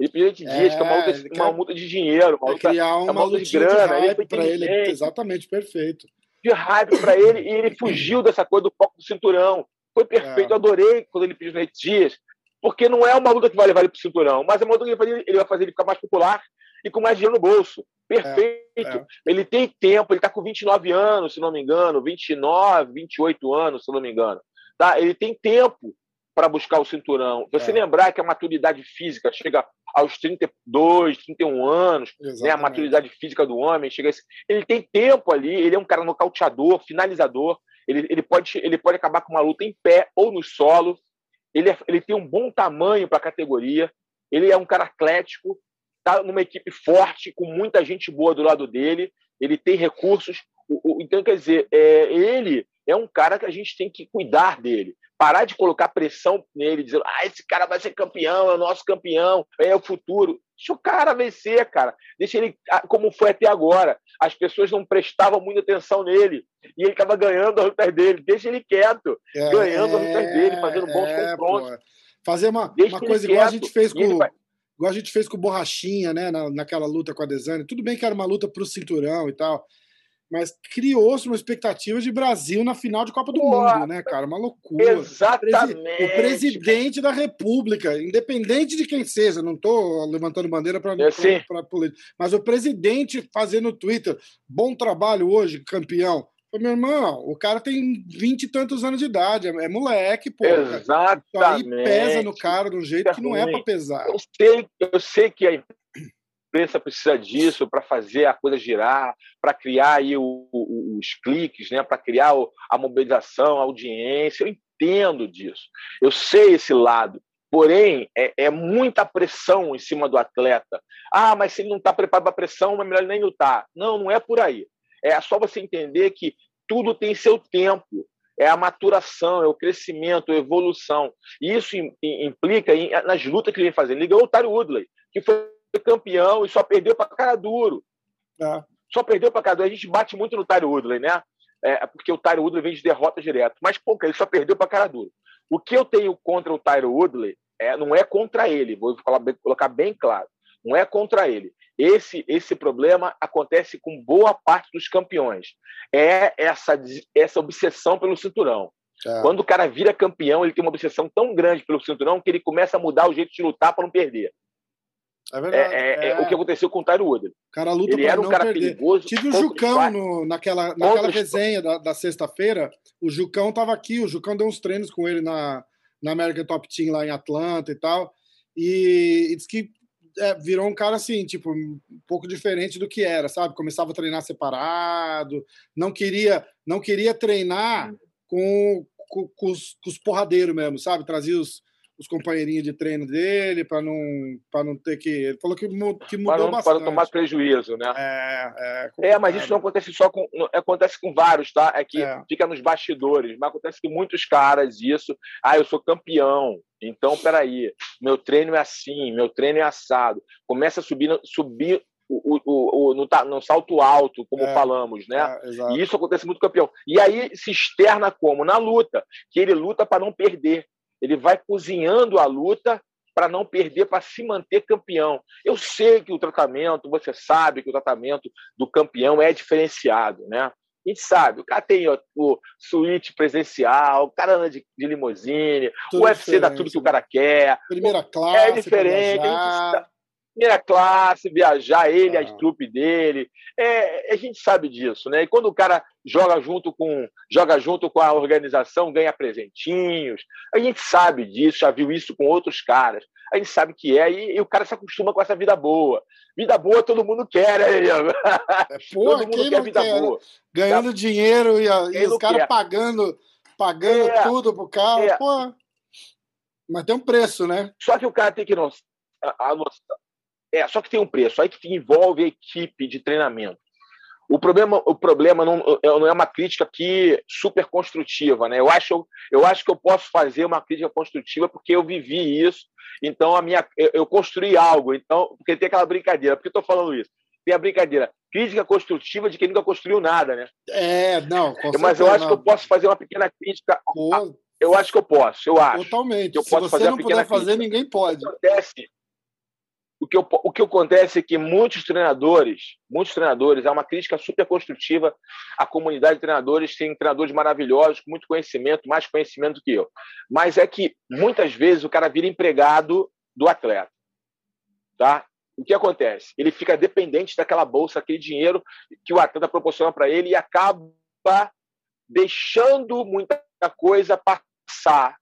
Speaker 1: Ele pediu Nate Dias, que é uma multa, é, uma multa de dinheiro, uma
Speaker 2: multa, criar uma, é uma multa de grana. ele foi ele, exatamente, perfeito.
Speaker 1: De raiva para ele, e ele fugiu dessa coisa do foco do cinturão. Foi perfeito, é. adorei quando ele pediu Nate Dias, porque não é uma luta que vai levar ele para o cinturão, mas é uma luta que ele vai fazer ele ficar mais popular e com mais dinheiro no bolso. Perfeito. É, é. Ele tem tempo, ele está com 29 anos, se não me engano, 29, 28 anos, se não me engano. Tá? Ele tem tempo para buscar o cinturão. Você é. lembrar que a maturidade física chega aos 32, 31 anos, né? a maturidade física do homem chega esse... Ele tem tempo ali, ele é um cara nocauteador, finalizador, ele, ele, pode, ele pode acabar com uma luta em pé ou no solo, ele, é, ele tem um bom tamanho para a categoria, ele é um cara atlético, está numa equipe forte, com muita gente boa do lado dele, ele tem recursos. Então, quer dizer, é, ele é um cara que a gente tem que cuidar dele. Parar de colocar pressão nele, dizendo, ah, esse cara vai ser campeão, é o nosso campeão, é o futuro. Deixa o cara vencer, cara. Deixa ele ah, como foi até agora. As pessoas não prestavam muita atenção nele. E ele estava ganhando as lutas dele. Deixa ele quieto, é, ganhando as lutas dele, fazendo bons é, confrontos. Pô.
Speaker 2: Fazer uma, uma coisa igual a gente fez com. Igual a gente fez com o Borrachinha, né? Na, naquela luta com a Desane. Tudo bem que era uma luta pro cinturão e tal mas criou-se uma expectativa de Brasil na final de Copa do Mundo, né, cara? Uma loucura.
Speaker 1: Exatamente.
Speaker 2: O presidente da República, independente de quem seja, não estou levantando bandeira para política, mas o presidente fazendo no Twitter, bom trabalho hoje, campeão. Meu irmão, o cara tem vinte e tantos anos de idade, é, é moleque, pô.
Speaker 1: Exatamente. Isso aí
Speaker 2: pesa no cara de um jeito que não é para pesar.
Speaker 1: Eu sei, eu sei que a imprensa precisa disso para fazer a coisa girar, para criar aí o, o, os cliques, né? para criar a mobilização, a audiência. Eu entendo disso. Eu sei esse lado. Porém, é, é muita pressão em cima do atleta. Ah, mas se ele não está preparado para a pressão, é melhor nem lutar. Não, não é por aí. É só você entender que tudo tem seu tempo. É a maturação, é o crescimento, a evolução. E isso implica nas lutas que ele vem fazendo. Ganhou o Tyro Woodley, que foi campeão e só perdeu para cara duro. É. Só perdeu para cara duro. A gente bate muito no Tyro Woodley, né? É, porque o Tyro Woodley vem de derrota direto. Mas, pô, ele só perdeu para cara duro. O que eu tenho contra o Tyro Woodley é, não é contra ele, vou falar, colocar bem claro. Não é contra ele. Esse, esse problema acontece com boa parte dos campeões. É essa, essa obsessão pelo cinturão. É. Quando o cara vira campeão, ele tem uma obsessão tão grande pelo cinturão que ele começa a mudar o jeito de lutar para não perder.
Speaker 2: É verdade.
Speaker 1: É, é, é, o que aconteceu com o Tyro Woodley.
Speaker 2: Cara luta ele era um cara perder. perigoso. Tive o Jucão no, naquela, naquela resenha da, da sexta-feira. O Jucão estava aqui, o Jucão deu uns treinos com ele na, na American Top Team lá em Atlanta e tal. E, e disse que é, virou um cara assim, tipo, um pouco diferente do que era, sabe? Começava a treinar separado, não queria, não queria treinar com, com, com os, com os porradeiros mesmo, sabe? Trazia os, os companheirinhos de treino dele para não para não ter que ele falou que, que mudou para não, bastante
Speaker 1: para tomar prejuízo né
Speaker 2: é,
Speaker 1: é, é, mas isso não acontece só com acontece com vários tá é que é. fica nos bastidores mas acontece com muitos caras isso ah eu sou campeão então peraí meu treino é assim meu treino é assado começa a subir subir o, o, o, no, no, salto alto, como é, falamos, né? É, e isso acontece muito campeão. E aí se externa como? Na luta, que ele luta para não perder ele vai cozinhando a luta para não perder, para se manter campeão. Eu sei que o tratamento, você sabe que o tratamento do campeão é diferenciado, né? A gente sabe, o cara tem ó, o suíte presencial, o cara anda de, de limusine, tudo o UFC dá tudo que o cara quer.
Speaker 2: Primeira classe.
Speaker 1: É diferente. Primeira classe, viajar, ele, ah. a trupe dele. É, a gente sabe disso, né? E quando o cara joga junto com joga junto com a organização, ganha presentinhos. A gente sabe disso, já viu isso com outros caras. A gente sabe que é, e, e o cara se acostuma com essa vida boa. Vida boa todo mundo quer, né?
Speaker 2: É, todo mundo quer vida quer, né? boa. Ganhando tá? dinheiro e, a, e os caras pagando, pagando é, tudo pro carro. É. Pô. Mas tem um preço, né?
Speaker 1: Só que o cara tem que a, a noção, é, só que tem um preço, aí que envolve a equipe de treinamento. O problema, o problema não, não é uma crítica aqui super construtiva, né? Eu acho, eu acho que eu posso fazer uma crítica construtiva porque eu vivi isso. Então a minha, eu, eu construí algo. Então, porque tem aquela brincadeira. Por que estou falando isso? Tem a brincadeira, crítica construtiva de quem nunca construiu nada, né?
Speaker 2: É, não.
Speaker 1: Mas eu acho que eu posso fazer uma pequena crítica. Pô, eu acho que eu posso. Eu acho.
Speaker 2: Totalmente.
Speaker 1: Eu
Speaker 2: Se posso você fazer não puder fazer, crítica. ninguém pode.
Speaker 1: Acontece o que, o que acontece é que muitos treinadores, muitos treinadores, há uma crítica super construtiva à comunidade de treinadores, tem treinadores maravilhosos, com muito conhecimento, mais conhecimento que eu. Mas é que muitas vezes o cara vira empregado do atleta. Tá? O que acontece? Ele fica dependente daquela bolsa, aquele dinheiro que o atleta proporciona para ele e acaba deixando muita coisa passar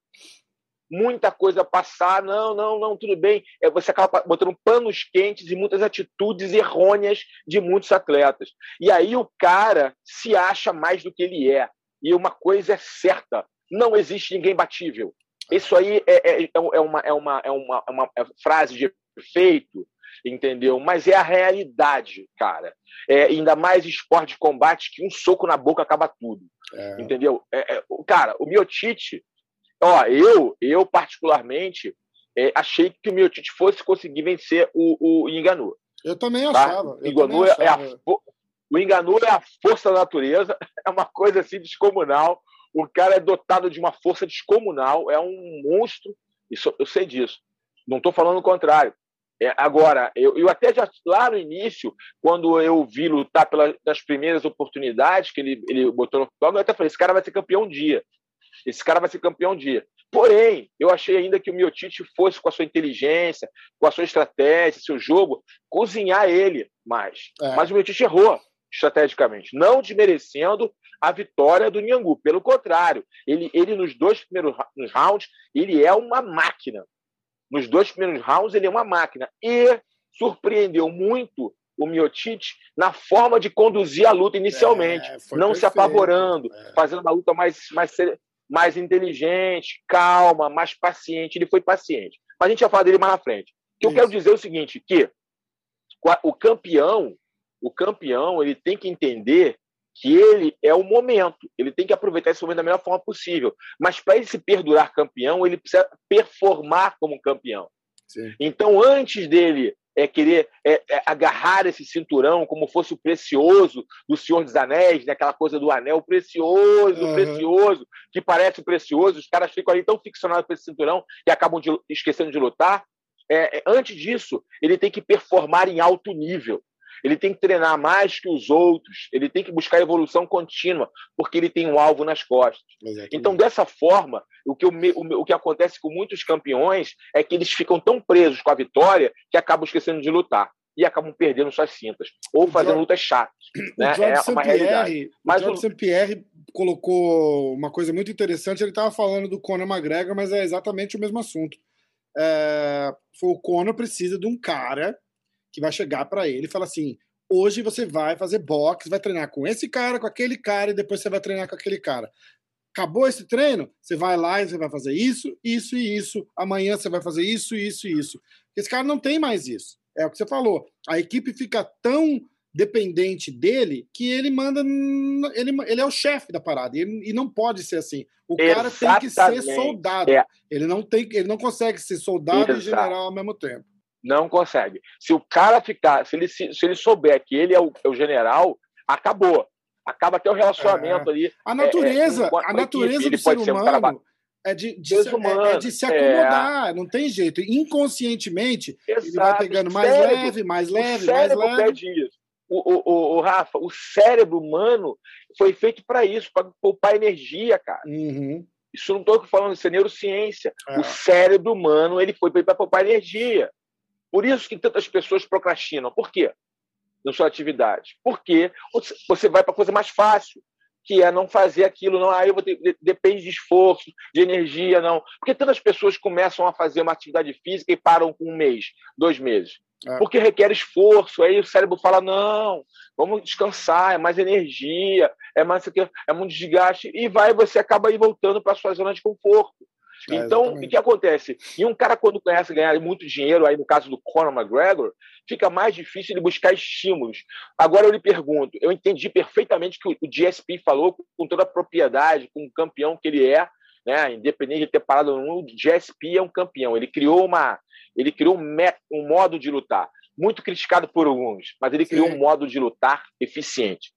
Speaker 1: muita coisa passar, não, não, não, tudo bem. É, você acaba botando panos quentes e muitas atitudes errôneas de muitos atletas. E aí o cara se acha mais do que ele é. E uma coisa é certa: não existe ninguém batível. Isso aí é, é, é, é uma, é, uma, é, uma, é uma frase de efeito, entendeu? Mas é a realidade, cara. É, ainda mais esporte de combate que um soco na boca acaba tudo. É. Entendeu? É, é, cara, o Miotite Ó, eu, eu particularmente, é, achei que o Miotite fosse conseguir vencer o, o Enganu.
Speaker 2: Eu também tá? achava.
Speaker 1: Eu Enganu também achava. É a, o Enganu é a força da natureza, é uma coisa assim descomunal. O cara é dotado de uma força descomunal, é um monstro. Isso, eu sei disso. Não estou falando o contrário. É, agora, eu, eu até já lá no início, quando eu vi lutar pelas primeiras oportunidades que ele, ele botou no octógono, eu até falei: esse cara vai ser campeão um dia. Esse cara vai ser campeão um dia. Porém, eu achei ainda que o Miotite fosse com a sua inteligência, com a sua estratégia, seu jogo, cozinhar ele mais. É. Mas o Miotite errou estrategicamente, não desmerecendo a vitória do Nhangu. Pelo contrário, ele, ele nos dois primeiros nos rounds, ele é uma máquina. Nos dois primeiros rounds, ele é uma máquina. E surpreendeu muito o Miotite na forma de conduzir a luta inicialmente, é, não perfeito, se apavorando, é. fazendo uma luta mais, mais, mais inteligente, calma, mais paciente. Ele foi paciente. Mas a gente vai falar dele mais na frente. O que eu quero dizer é o seguinte, que o campeão, o campeão, ele tem que entender que ele é o momento, ele tem que aproveitar esse momento da melhor forma possível. Mas para ele se perdurar campeão, ele precisa performar como campeão. Sim. Então, antes dele é querer é, é, agarrar esse cinturão como fosse o precioso do Senhor dos Anéis, né? aquela coisa do anel precioso, uhum. precioso, que parece precioso, os caras ficam ali tão ficcionados com esse cinturão e acabam de, esquecendo de lutar. É, é, antes disso, ele tem que performar em alto nível. Ele tem que treinar mais que os outros, ele tem que buscar evolução contínua, porque ele tem um alvo nas costas. Exatamente. Então, dessa forma, o que, o, o, o que acontece com muitos campeões é que eles ficam tão presos com a vitória que acabam esquecendo de lutar e acabam perdendo suas cintas ou fazendo lutas chatas. Né?
Speaker 2: é uma realidade. Mas o... Pierre colocou uma coisa muito interessante. Ele estava falando do Conor McGregor, mas é exatamente o mesmo assunto. É... O Conor precisa de um cara que vai chegar para ele e falar assim: hoje você vai fazer boxe, vai treinar com esse cara, com aquele cara, e depois você vai treinar com aquele cara. Acabou esse treino, você vai lá e você vai fazer isso, isso e isso. Amanhã você vai fazer isso, isso e isso. Esse cara não tem mais isso. É o que você falou. A equipe fica tão dependente dele que ele manda. Ele, ele é o chefe da parada. E, e não pode ser assim. O cara tem que ser soldado. É. Ele, não tem, ele não consegue ser soldado Exato. e general ao mesmo tempo.
Speaker 1: Não consegue. Se o cara ficar, se ele, se, se ele souber que ele é o, é o general, acabou. Acaba até o relacionamento é. ali.
Speaker 2: A natureza, é, é a natureza do ser humano um é de, de, se, é, é, de se acomodar, não tem jeito. Inconscientemente, Exato. ele vai pegando mais cérebro, leve, mais leve, mais leve. Pede
Speaker 1: isso. O, o, o, Rafa, o cérebro humano foi feito para isso, para poupar energia, cara.
Speaker 2: Uhum.
Speaker 1: Isso não estou falando, isso é neurociência. O cérebro humano ele foi feito para poupar energia. Por isso que tantas pessoas procrastinam. Por quê? Na sua atividade. Porque você vai para a coisa mais fácil, que é não fazer aquilo, não, aí eu vou ter, depende de esforço, de energia, não. Porque tantas pessoas começam a fazer uma atividade física e param com um mês, dois meses. É. Porque requer esforço, aí o cérebro fala: não, vamos descansar, é mais energia, é mais é muito desgaste, e vai, você acaba aí voltando para a sua zona de conforto. É, então, o que acontece? E um cara, quando conhece ganhar muito dinheiro, aí no caso do Conor McGregor, fica mais difícil de buscar estímulos. Agora eu lhe pergunto: eu entendi perfeitamente que o GSP falou com toda a propriedade, com o campeão que ele é, né? independente de ter parado no o GSP é um campeão. Ele criou uma. Ele criou um, um modo de lutar, muito criticado por alguns, mas ele criou Sim. um modo de lutar eficiente.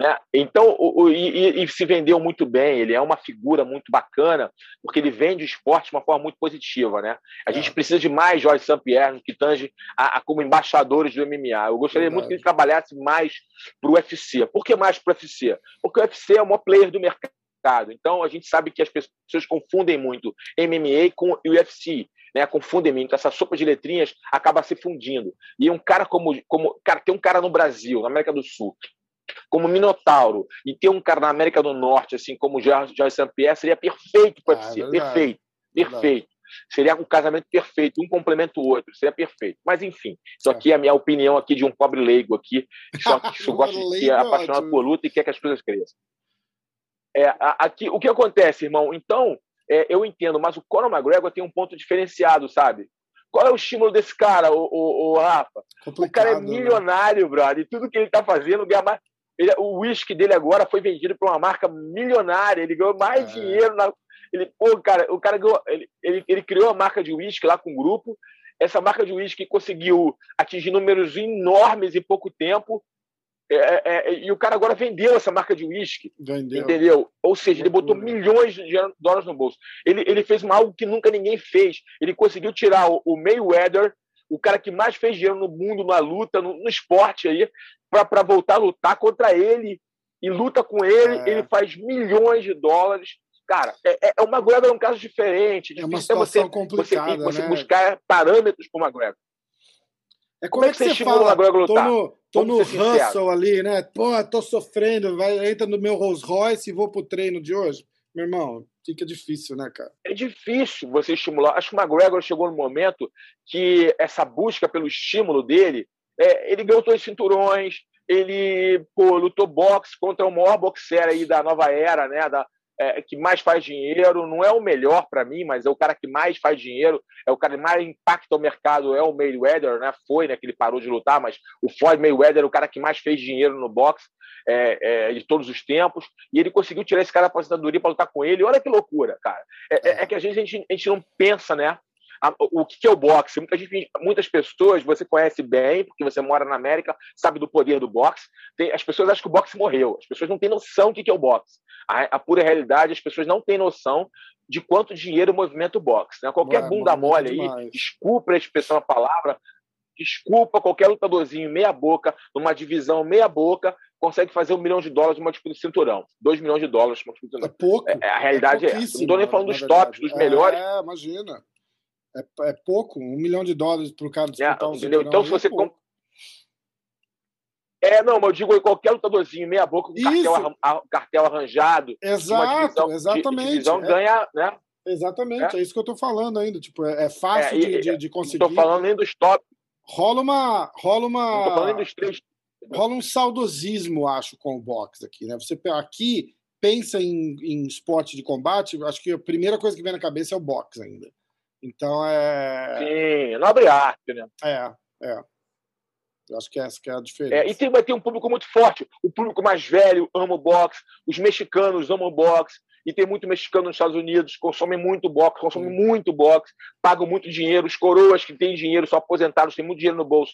Speaker 1: Né? Então, o, o e, e, se vendeu muito bem, ele é uma figura muito bacana, porque ele vende o esporte de uma forma muito positiva. Né? A é. gente precisa de mais Jorge St-Pierre que tange a, a, como embaixadores do MMA. Eu gostaria Verdade. muito que ele trabalhasse mais para o UFC. Por que mais para o UFC? Porque o UFC é o maior player do mercado. Então, a gente sabe que as pessoas confundem muito MMA com o UFC. Né, confundem muito, essa sopa de letrinhas acaba se fundindo. E um cara como, como cara, tem um cara no Brasil, na América do Sul, como Minotauro e ter um cara na América do Norte, assim como Jorge, Jorge St-Pierre, seria perfeito para ah, é perfeito, perfeito. Seria um casamento perfeito, um complementa o outro, seria perfeito. Mas enfim, isso aqui é a minha opinião aqui de um pobre leigo aqui, só, que só gosta de ser apaixonado por luta e quer que as coisas cresçam. É, aqui, o que acontece, irmão? Então, é, eu entendo, mas o Conor McGregor tem um ponto diferenciado, sabe? Qual é o estímulo desse cara, o, o, o Rafa? Complicado, o cara é né? milionário, né? brother, e tudo que ele está fazendo ganha mais. Ele, o whisky dele agora foi vendido para uma marca milionária. Ele ganhou mais é. dinheiro na. Ele, pô, cara, o cara ganhou, ele, ele, ele criou a marca de whisky lá com o um grupo. Essa marca de whisky conseguiu atingir números enormes em pouco tempo. É, é, é e o cara agora vendeu essa marca de whisky. Entendeu? Ou seja, ele botou milhões de dólares no bolso. Ele, ele fez uma, algo que nunca ninguém fez. Ele conseguiu tirar o, o Mayweather o cara que mais fez dinheiro no mundo, na luta, no, no esporte aí, para voltar a lutar contra ele e luta com ele, é. ele faz milhões de dólares. Cara, é, é uma McGregor é um caso diferente.
Speaker 2: É uma situação você, complicada,
Speaker 1: você,
Speaker 2: você
Speaker 1: né? buscar parâmetros para o McGregor.
Speaker 2: É como, como é que, você, você fala? McGregor lutar? Tô no, tô no hustle ali, né? Pô, tô sofrendo, vai, entra no meu Rolls Royce e vou pro treino de hoje. Meu irmão, fica difícil, né, cara?
Speaker 1: É difícil você estimular. Acho que o McGregor chegou no momento que essa busca pelo estímulo dele, é, ele ganhou dois cinturões, ele pô, lutou boxe contra o maior boxer aí da nova era, né? Da, é, que mais faz dinheiro, não é o melhor para mim, mas é o cara que mais faz dinheiro, é o cara que mais impacta o mercado, é o Mayweather, né? Foi, né, que ele parou de lutar, mas o Floyd Mayweather é o cara que mais fez dinheiro no boxe é, é, de todos os tempos, e ele conseguiu tirar esse cara da aposentadoria para lutar com ele. Olha que loucura, cara. É, é, é que às vezes a gente, a gente não pensa, né? O que é o boxe. Muita gente, muitas pessoas você conhece bem, porque você mora na América, sabe do poder do boxe. Tem, as pessoas acham que o boxe morreu. As pessoas não têm noção do que é o boxe. A, a pura realidade, as pessoas não têm noção de quanto dinheiro movimenta o boxe. Né? Qualquer bunda mole aí, desculpa a expressão a palavra, desculpa qualquer lutadorzinho meia boca, numa divisão meia boca, consegue fazer um milhão de dólares numa disputa de cinturão. Dois milhões de dólares numa disputa de cinturão.
Speaker 2: É pouco.
Speaker 1: É, a realidade é, é essa. Não estou nem falando dos tops, dos melhores.
Speaker 2: É, imagina. É, é pouco, um milhão de dólares para o cara
Speaker 1: disputar é, um entendeu? Então, se é você. É, é, não, mas eu digo qualquer lutadorzinho, meia boca, com cartel, cartel, arranjado.
Speaker 2: Exato, divisão, exatamente.
Speaker 1: Divisão, é, ganha, né?
Speaker 2: Exatamente, é. é. isso que eu estou falando ainda. Tipo, é, fácil de, de, de, conseguir.
Speaker 1: Não estou falando nem dos top.
Speaker 2: Rola uma. Rola uma.
Speaker 1: Estou falando dos três.
Speaker 2: Rola um saudosismo, acho, com o boxe aqui, né? Você aqui pensa em, em esporte de combate, acho que a primeira coisa que vem na cabeça é o boxe ainda. Então é.
Speaker 1: Sim, nobre arte, né?
Speaker 2: É, é. Eu acho que essa que é a diferença. É,
Speaker 1: e tem, vai ter um público muito forte. O público mais velho ama o boxe, os mexicanos amam o boxe, e tem muito mexicano nos Estados Unidos, consomem muito boxe, consomem hum. muito boxe, pagam muito dinheiro. Os coroas que têm dinheiro, são aposentados, têm muito dinheiro no bolso,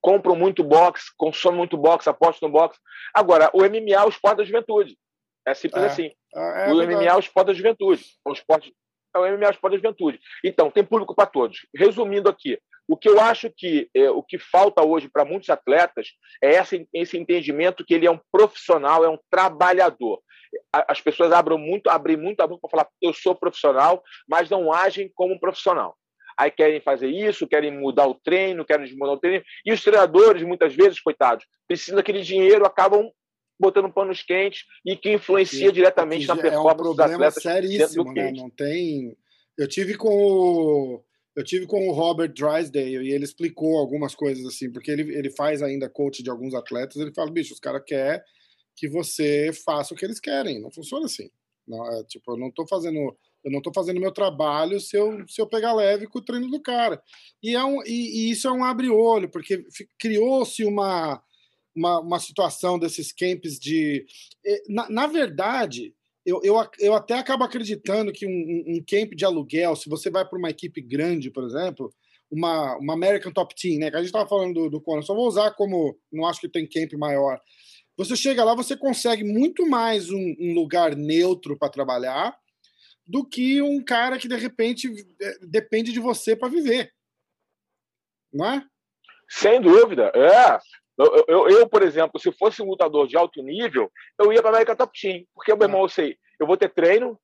Speaker 1: compram muito boxe, consomem muito boxe, apostam no boxe. Agora, o MMA é o esporte da juventude. É simples é. assim. É, é o MMA é o esporte da juventude. É o esporte é o MMA Esporte da Juventude. Então, tem público para todos. Resumindo aqui, o que eu acho que é, o que falta hoje para muitos atletas é esse, esse entendimento que ele é um profissional, é um trabalhador. As pessoas abrem muito, abrem muito a boca para falar eu sou profissional, mas não agem como um profissional. aí querem fazer isso, querem mudar o treino, querem mudar o treino. E os treinadores, muitas vezes, coitados, precisam daquele dinheiro, acabam botando panos quentes e que influencia que, diretamente que na performance é um
Speaker 2: dos atletas. Seríssimo, né? Não tem. Eu tive com o eu tive com o Robert Drysdale e ele explicou algumas coisas assim, porque ele, ele faz ainda coach de alguns atletas. Ele fala, bicho, os caras querem que você faça o que eles querem. Não funciona assim. Não, é, tipo, eu não tô fazendo eu não estou fazendo meu trabalho se eu, se eu pegar leve com o treino do cara. E, é um, e, e isso é um abre-olho, porque criou-se uma, uma, uma, situação desses camps de. Na, na verdade, eu, eu, eu até acabo acreditando que um, um camp de aluguel, se você vai para uma equipe grande, por exemplo, uma, uma American Top Team, né? Que a gente estava falando do, do Conor, só vou usar como não acho que tem camp maior. Você chega lá, você consegue muito mais um, um lugar neutro para trabalhar do que um cara que de repente é, depende de você para viver. Não é?
Speaker 1: Sem dúvida, é. Eu, eu, eu, por exemplo, se fosse um lutador de alto nível, eu ia para a América Top Team, porque, meu irmão, eu sei, eu vou ter treino,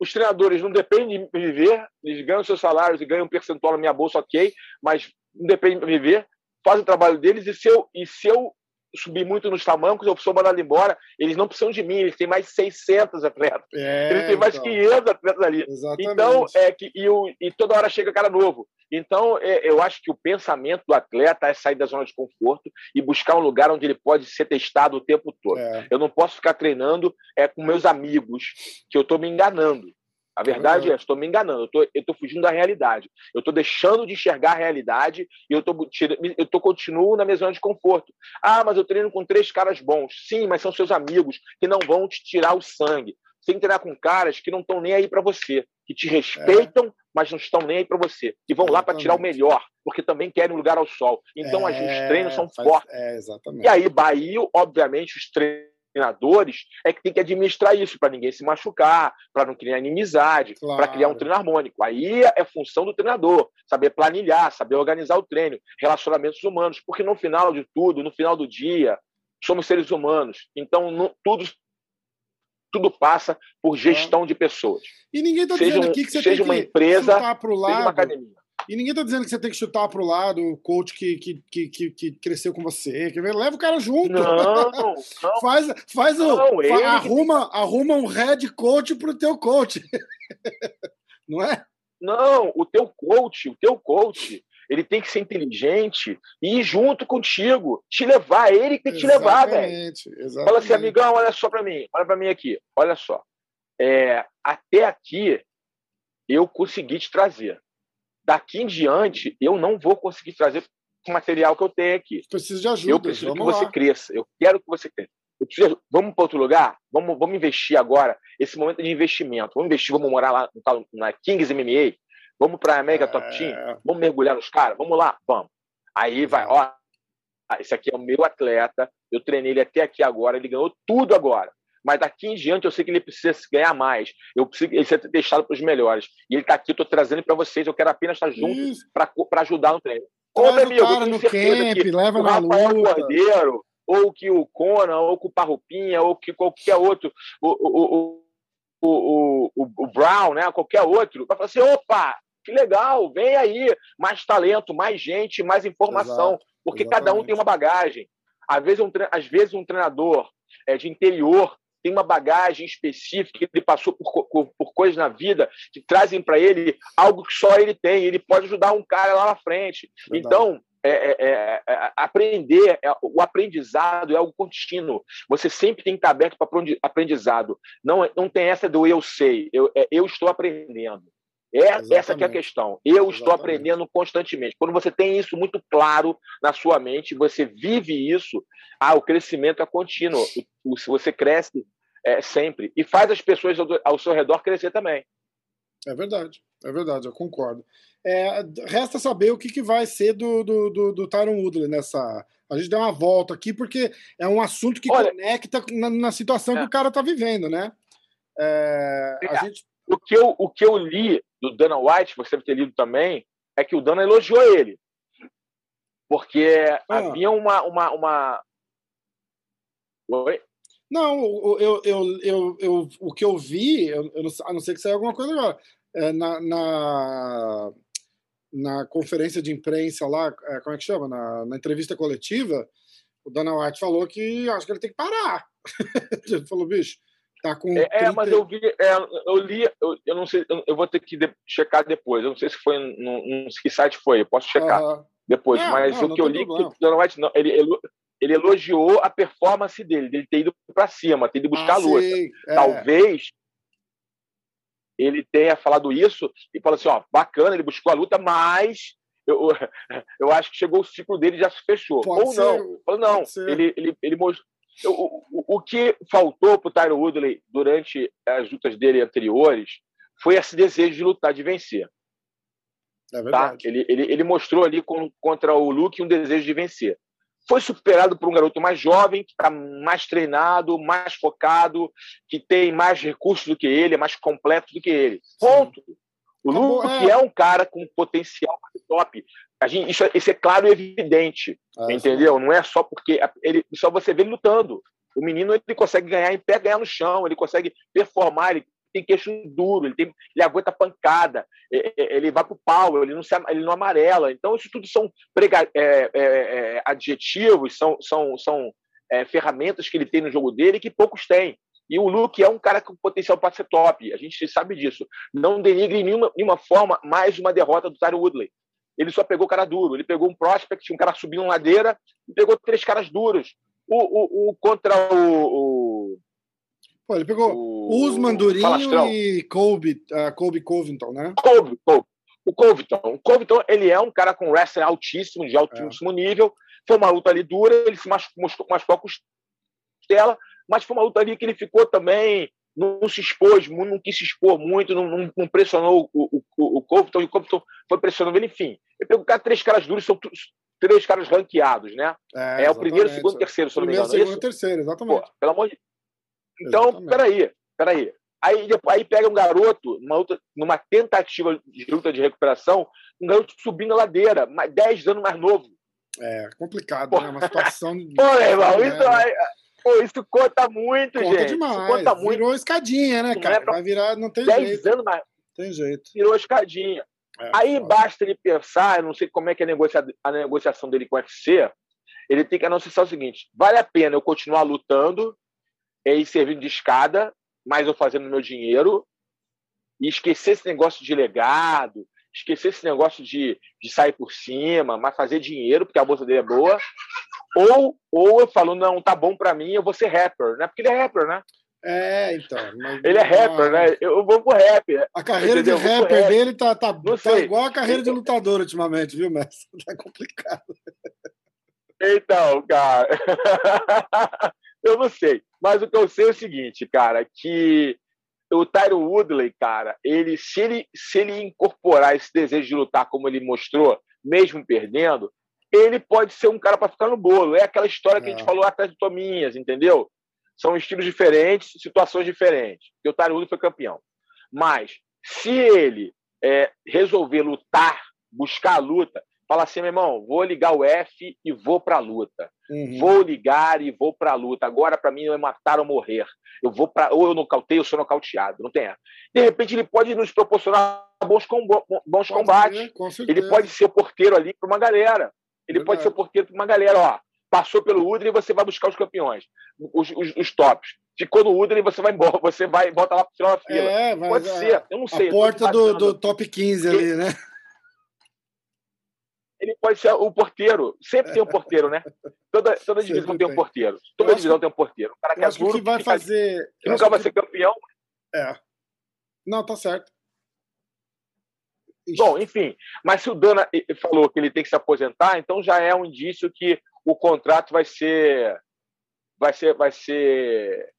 Speaker 1: os treinadores não dependem de me viver, eles ganham seus salários e ganham um percentual na minha bolsa, ok, mas não depende de me viver, fazem o trabalho deles e se eu, e se eu subir muito nos tamancos, eu sou mandado embora. Eles não precisam de mim, eles têm mais 600 atletas. É, eles têm mais então. 500 atletas ali. Exatamente. Então, é que e, o, e toda hora chega cara novo. Então, é, eu acho que o pensamento do atleta é sair da zona de conforto e buscar um lugar onde ele pode ser testado o tempo todo. É. Eu não posso ficar treinando é, com meus amigos, que eu estou me enganando. A verdade uhum. é, estou me enganando, eu estou fugindo da realidade. Eu estou deixando de enxergar a realidade e eu, tô, eu tô, continuo na minha zona de conforto. Ah, mas eu treino com três caras bons. Sim, mas são seus amigos que não vão te tirar o sangue. Você tem que treinar com caras que não estão nem aí para você, que te respeitam, é. mas não estão nem aí para você. E vão lá para tirar o melhor, porque também querem um lugar ao sol. Então, é, os treinos são faz, fortes.
Speaker 2: É,
Speaker 1: e aí, Bahia, obviamente, os treinos treinadores é que tem que administrar isso para ninguém se machucar, para não criar inimizade, claro. para criar um treino harmônico. Aí é função do treinador, saber planilhar, saber organizar o treino, relacionamentos humanos, porque no final de tudo, no final do dia, somos seres humanos. Então tudo tudo passa por gestão de pessoas.
Speaker 2: E ninguém está dizendo aqui que você
Speaker 1: seja
Speaker 2: tem
Speaker 1: uma empresa, seja uma academia.
Speaker 2: E ninguém tá dizendo que você tem que chutar pro lado o coach que, que, que, que, cresceu com você. Leva o cara junto.
Speaker 1: Não, não.
Speaker 2: faz faz o. Não, fa, arruma, arruma um head coach pro teu coach. não é?
Speaker 1: Não, o teu coach, o teu coach, ele tem que ser inteligente e ir junto contigo, te levar, ele que tem que te levar, velho. Fala assim, amigão, olha só para mim, olha para mim aqui, olha só. É, até aqui eu consegui te trazer daqui em diante eu não vou conseguir trazer o material que eu tenho aqui.
Speaker 2: Preciso de ajuda.
Speaker 1: Eu preciso que você cresça. Eu quero que você cresça. Preciso, vamos para outro lugar? Vamos, vamos investir agora. Esse momento de investimento. Vamos investir, vamos morar lá na Kings MMA. Vamos para a Mega é... Top Team. Vamos mergulhar nos caras. Vamos lá, vamos. Aí vai, ó. Esse aqui é o meu atleta. Eu treinei ele até aqui agora. Ele ganhou tudo agora mas daqui em diante eu sei que ele precisa ganhar mais, eu preciso ele ser deixado para os melhores. E ele está aqui, eu estou trazendo para vocês, eu quero apenas estar junto para ajudar no treino.
Speaker 2: Como amigo, tenho certeza camp, que leva o Rafael luta.
Speaker 1: Cordeiro, ou que o Conan, ou que o Parrupinha, ou que qualquer outro, o, o, o, o, o Brown, né? qualquer outro, vai falar assim: opa, que legal, vem aí, mais talento, mais gente, mais informação, Exato, porque exatamente. cada um tem uma bagagem. Às vezes um, às vezes um treinador é, de interior tem uma bagagem específica, ele passou por, por, por coisas na vida que trazem para ele algo que só ele tem, ele pode ajudar um cara lá na frente. Verdade. Então, é, é, é, é aprender, é, o aprendizado é algo contínuo. Você sempre tem que estar aberto para aprendizado. Não, não tem essa do eu sei, eu, é, eu estou aprendendo. É Exatamente. essa que é a questão. Eu Exatamente. estou aprendendo constantemente. Quando você tem isso muito claro na sua mente, você vive isso, ah, o crescimento é contínuo. Se você cresce é, sempre e faz as pessoas ao, ao seu redor crescer também.
Speaker 2: É verdade, é verdade, eu concordo. É, resta saber o que, que vai ser do, do, do, do Tyron Woodley nessa. A gente deu uma volta aqui, porque é um assunto que Olha, conecta na, na situação é. que o cara está vivendo, né? É, a gente
Speaker 1: o que eu, o que eu li do Dana White, você deve ter lido também, é que o Dana elogiou ele. Porque ah. havia uma. uma, uma...
Speaker 2: Oi? Não, eu, eu, eu, eu, o que eu vi, eu, eu não, a não ser que saia alguma coisa agora, é, na, na, na conferência de imprensa lá, é, como é que chama? Na, na entrevista coletiva, o Dana White falou que acho que ele tem que parar. ele falou, bicho, tá com.
Speaker 1: É, 30... é mas eu vi, é, eu li, eu, eu, não sei, eu, vou ter que de, checar depois. Eu não sei se foi num, que site foi, eu posso checar uh -huh. depois. Não, mas não, o que eu li, que o White não, ele, ele, ele, elogiou a performance dele, dele ter ido para cima, ter ido buscar ah, a luta. É. Talvez ele tenha falado isso e falou assim: ó, bacana, ele buscou a luta, mas eu, eu acho que chegou o ciclo dele já se fechou. Pode Ou ser, não. Falou, não, ele, ele, ele mostrou. O, o, que faltou para o Tyron Woodley durante as lutas dele anteriores foi esse desejo de lutar, de vencer. É tá? ele, ele, ele mostrou ali com, contra o Luke um desejo de vencer foi superado por um garoto mais jovem, que está mais treinado, mais focado, que tem mais recursos do que ele, é mais completo do que ele. Ponto. O Luke é. é. um cara com potencial top. A gente, isso, isso é claro e evidente, é, entendeu? Sim. Não é só porque ele, só você vê ele lutando. O menino ele consegue ganhar em pé, ganhar no chão, ele consegue performar, ele tem queixo duro, ele, tem, ele aguenta pancada, ele vai para o pau, ele não, se, ele não amarela. Então, isso tudo são prega, é, é, é, adjetivos, são, são, são é, ferramentas que ele tem no jogo dele que poucos têm. E o Luke é um cara com potencial para ser top, a gente sabe disso. Não denigre em nenhuma, nenhuma forma mais uma derrota do Tyron Woodley. Ele só pegou cara duro, ele pegou um prospect, um cara subindo ladeira, e pegou três caras duros. O, o, o contra o, o
Speaker 2: Pô, ele pegou o Usman Durinho e Colby, uh, Colby Covington, né?
Speaker 1: Colby, Colby. O Covington. O Covington, ele é um cara com wrestling altíssimo, de altíssimo é. nível. Foi uma luta ali dura, ele se machucou, machucou a costela, mas foi uma luta ali que ele ficou também, não se expôs, não quis se expor muito, não, não, não pressionou o, o, o, e o Covington foi pressionando ele, enfim. Ele pegou três caras duros, são três caras ranqueados, né? É, é o primeiro, segundo, terceiro, se não me engano.
Speaker 2: Primeiro, segundo, terceiro, exatamente. Pô,
Speaker 1: pelo amor de então, Exatamente. peraí, peraí. Aí, aí pega um garoto, numa, luta, numa tentativa de luta de recuperação, um garoto subindo a ladeira, 10 anos mais novo.
Speaker 2: É, complicado, Pô. né? Uma situação.
Speaker 1: Pô, irmão, né? isso, aí, pô, isso conta muito,
Speaker 2: conta
Speaker 1: gente.
Speaker 2: Demais.
Speaker 1: Isso conta muito.
Speaker 2: Virou escadinha, né, cara? É pra... Vai virar, não tem 10 jeito.
Speaker 1: anos mais.
Speaker 2: Tem jeito.
Speaker 1: Virou escadinha. É, aí basta ele pensar, eu não sei como é que é a, negocia... a negociação dele com o UFC, ele tem que anunciar o seguinte: vale a pena eu continuar lutando é ir servindo de escada, mas eu fazendo meu dinheiro, e esquecer esse negócio de legado, esquecer esse negócio de, de sair por cima, mas fazer dinheiro, porque a bolsa dele é boa. Ou, ou eu falo, não, tá bom para mim, eu vou ser rapper, né? Porque ele é rapper, né?
Speaker 2: É, então.
Speaker 1: ele é rapper, né? Eu vou pro rap.
Speaker 2: A carreira entendeu? de rapper dele tá, tá, tá igual a carreira de lutador ultimamente, viu, mestre? Tá complicado.
Speaker 1: Então, cara. eu não sei. Mas o que eu sei é o seguinte, cara, que o Tyro Woodley, cara, ele se ele se ele incorporar esse desejo de lutar como ele mostrou, mesmo perdendo, ele pode ser um cara para ficar no bolo. É aquela história que é. a gente é. falou atrás de Tominhas, entendeu? São estilos diferentes, situações diferentes. E o Woodley foi campeão. Mas se ele é, resolver lutar, buscar a luta, fala assim, meu irmão, vou ligar o F e vou para a luta. Uhum. Vou ligar e vou para a luta. Agora, para mim, é matar ou morrer. Eu vou para ou eu nocauteio ou sou nocauteado. Não tem essa. De repente, ele pode nos proporcionar bons, combo, bons combates. ele pode ser porteiro ali para uma galera. Ele Verdade. pode ser porteiro para uma galera. Ó, passou pelo Udre e você vai buscar os campeões, os, os, os tops. Ficou no Udre e você vai embora, você vai volta lá para o final da fila. É, pode ser, eu não sei.
Speaker 2: A porta do, do top 15 ali, né?
Speaker 1: ele pode ser o porteiro. Sempre tem um porteiro, né? Toda, toda divisão tem um porteiro. Toda divisão tem um porteiro. O
Speaker 2: cara que é duro, que vai que fazer.
Speaker 1: Que nunca vai ser campeão.
Speaker 2: É. Não, tá certo.
Speaker 1: Bom, enfim. Mas se o Dana falou que ele tem que se aposentar, então já é um indício que o contrato vai ser. Vai ser. Vai ser.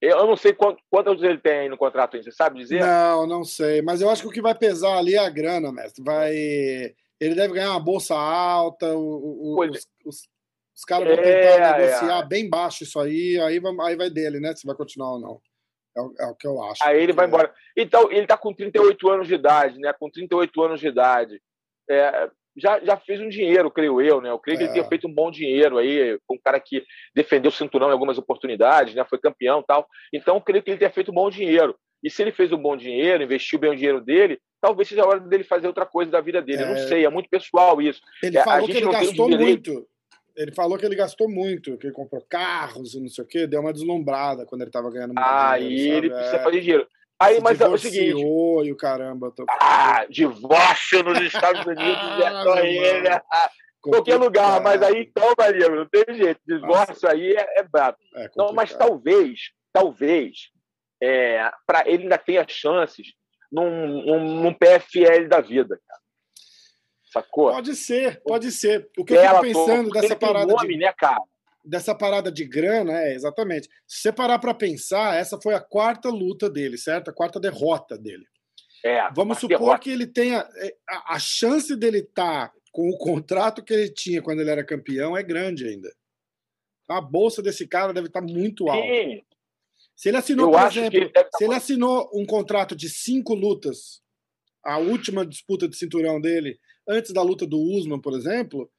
Speaker 1: Eu não sei quantos quantos ele tem aí no contrato, você sabe dizer?
Speaker 2: Não, não sei. Mas eu acho que o que vai pesar ali é a grana, mestre. Vai ele deve ganhar uma bolsa alta, o, o, os, os, os, caras vão tentar é, negociar é. bem baixo isso aí, aí vai, aí vai dele, né? Se vai continuar ou não. É o, é o que eu acho.
Speaker 1: Aí ele vai é. embora. Então, ele está com 38 anos de idade, né? Com 38 anos de idade. É, já, já fez um dinheiro, creio eu, né? Eu creio que ele tenha é. feito um bom dinheiro aí, um cara que defendeu o cinturão em algumas oportunidades, né? Foi campeão tal. Então, eu creio que ele tenha feito um bom dinheiro. E se ele fez um bom dinheiro, investiu bem o dinheiro dele, talvez seja a hora dele fazer outra coisa da vida dele. É... Não sei, é muito pessoal isso.
Speaker 2: Ele
Speaker 1: é,
Speaker 2: falou que ele gastou muito. Ele falou que ele gastou muito, que ele comprou carros e não sei o quê, deu uma deslumbrada quando ele estava ganhando muito
Speaker 1: ah, dinheiro. Aí ele precisa é. fazer dinheiro. Aí,
Speaker 2: Se
Speaker 1: mas é o seguinte.
Speaker 2: E o caramba.
Speaker 1: Tô... Ah, divórcio nos Estados Unidos ah, é ele. Qualquer lugar, mas aí então, Maria, não tem jeito. Divórcio Nossa. aí é, é brabo. É não, mas talvez, talvez, é, para ele ainda tenha chances num, num, num PFL da vida, cara. Sacou?
Speaker 2: Pode ser, pode ser. O que eu fico pensando dessa parada.
Speaker 1: Nome,
Speaker 2: de...
Speaker 1: né, cara?
Speaker 2: dessa parada de grana, é, exatamente. Se você parar para pensar, essa foi a quarta luta dele, certo? A quarta derrota dele.
Speaker 1: É,
Speaker 2: Vamos supor derrota. que ele tenha. É, a, a chance dele estar tá com o contrato que ele tinha quando ele era campeão é grande ainda. A bolsa desse cara deve estar tá muito alta. Sim. Se ele assinou, Eu por exemplo, ele tá se ele assinou um contrato de cinco lutas, a última disputa de cinturão dele, antes da luta do Usman, por exemplo,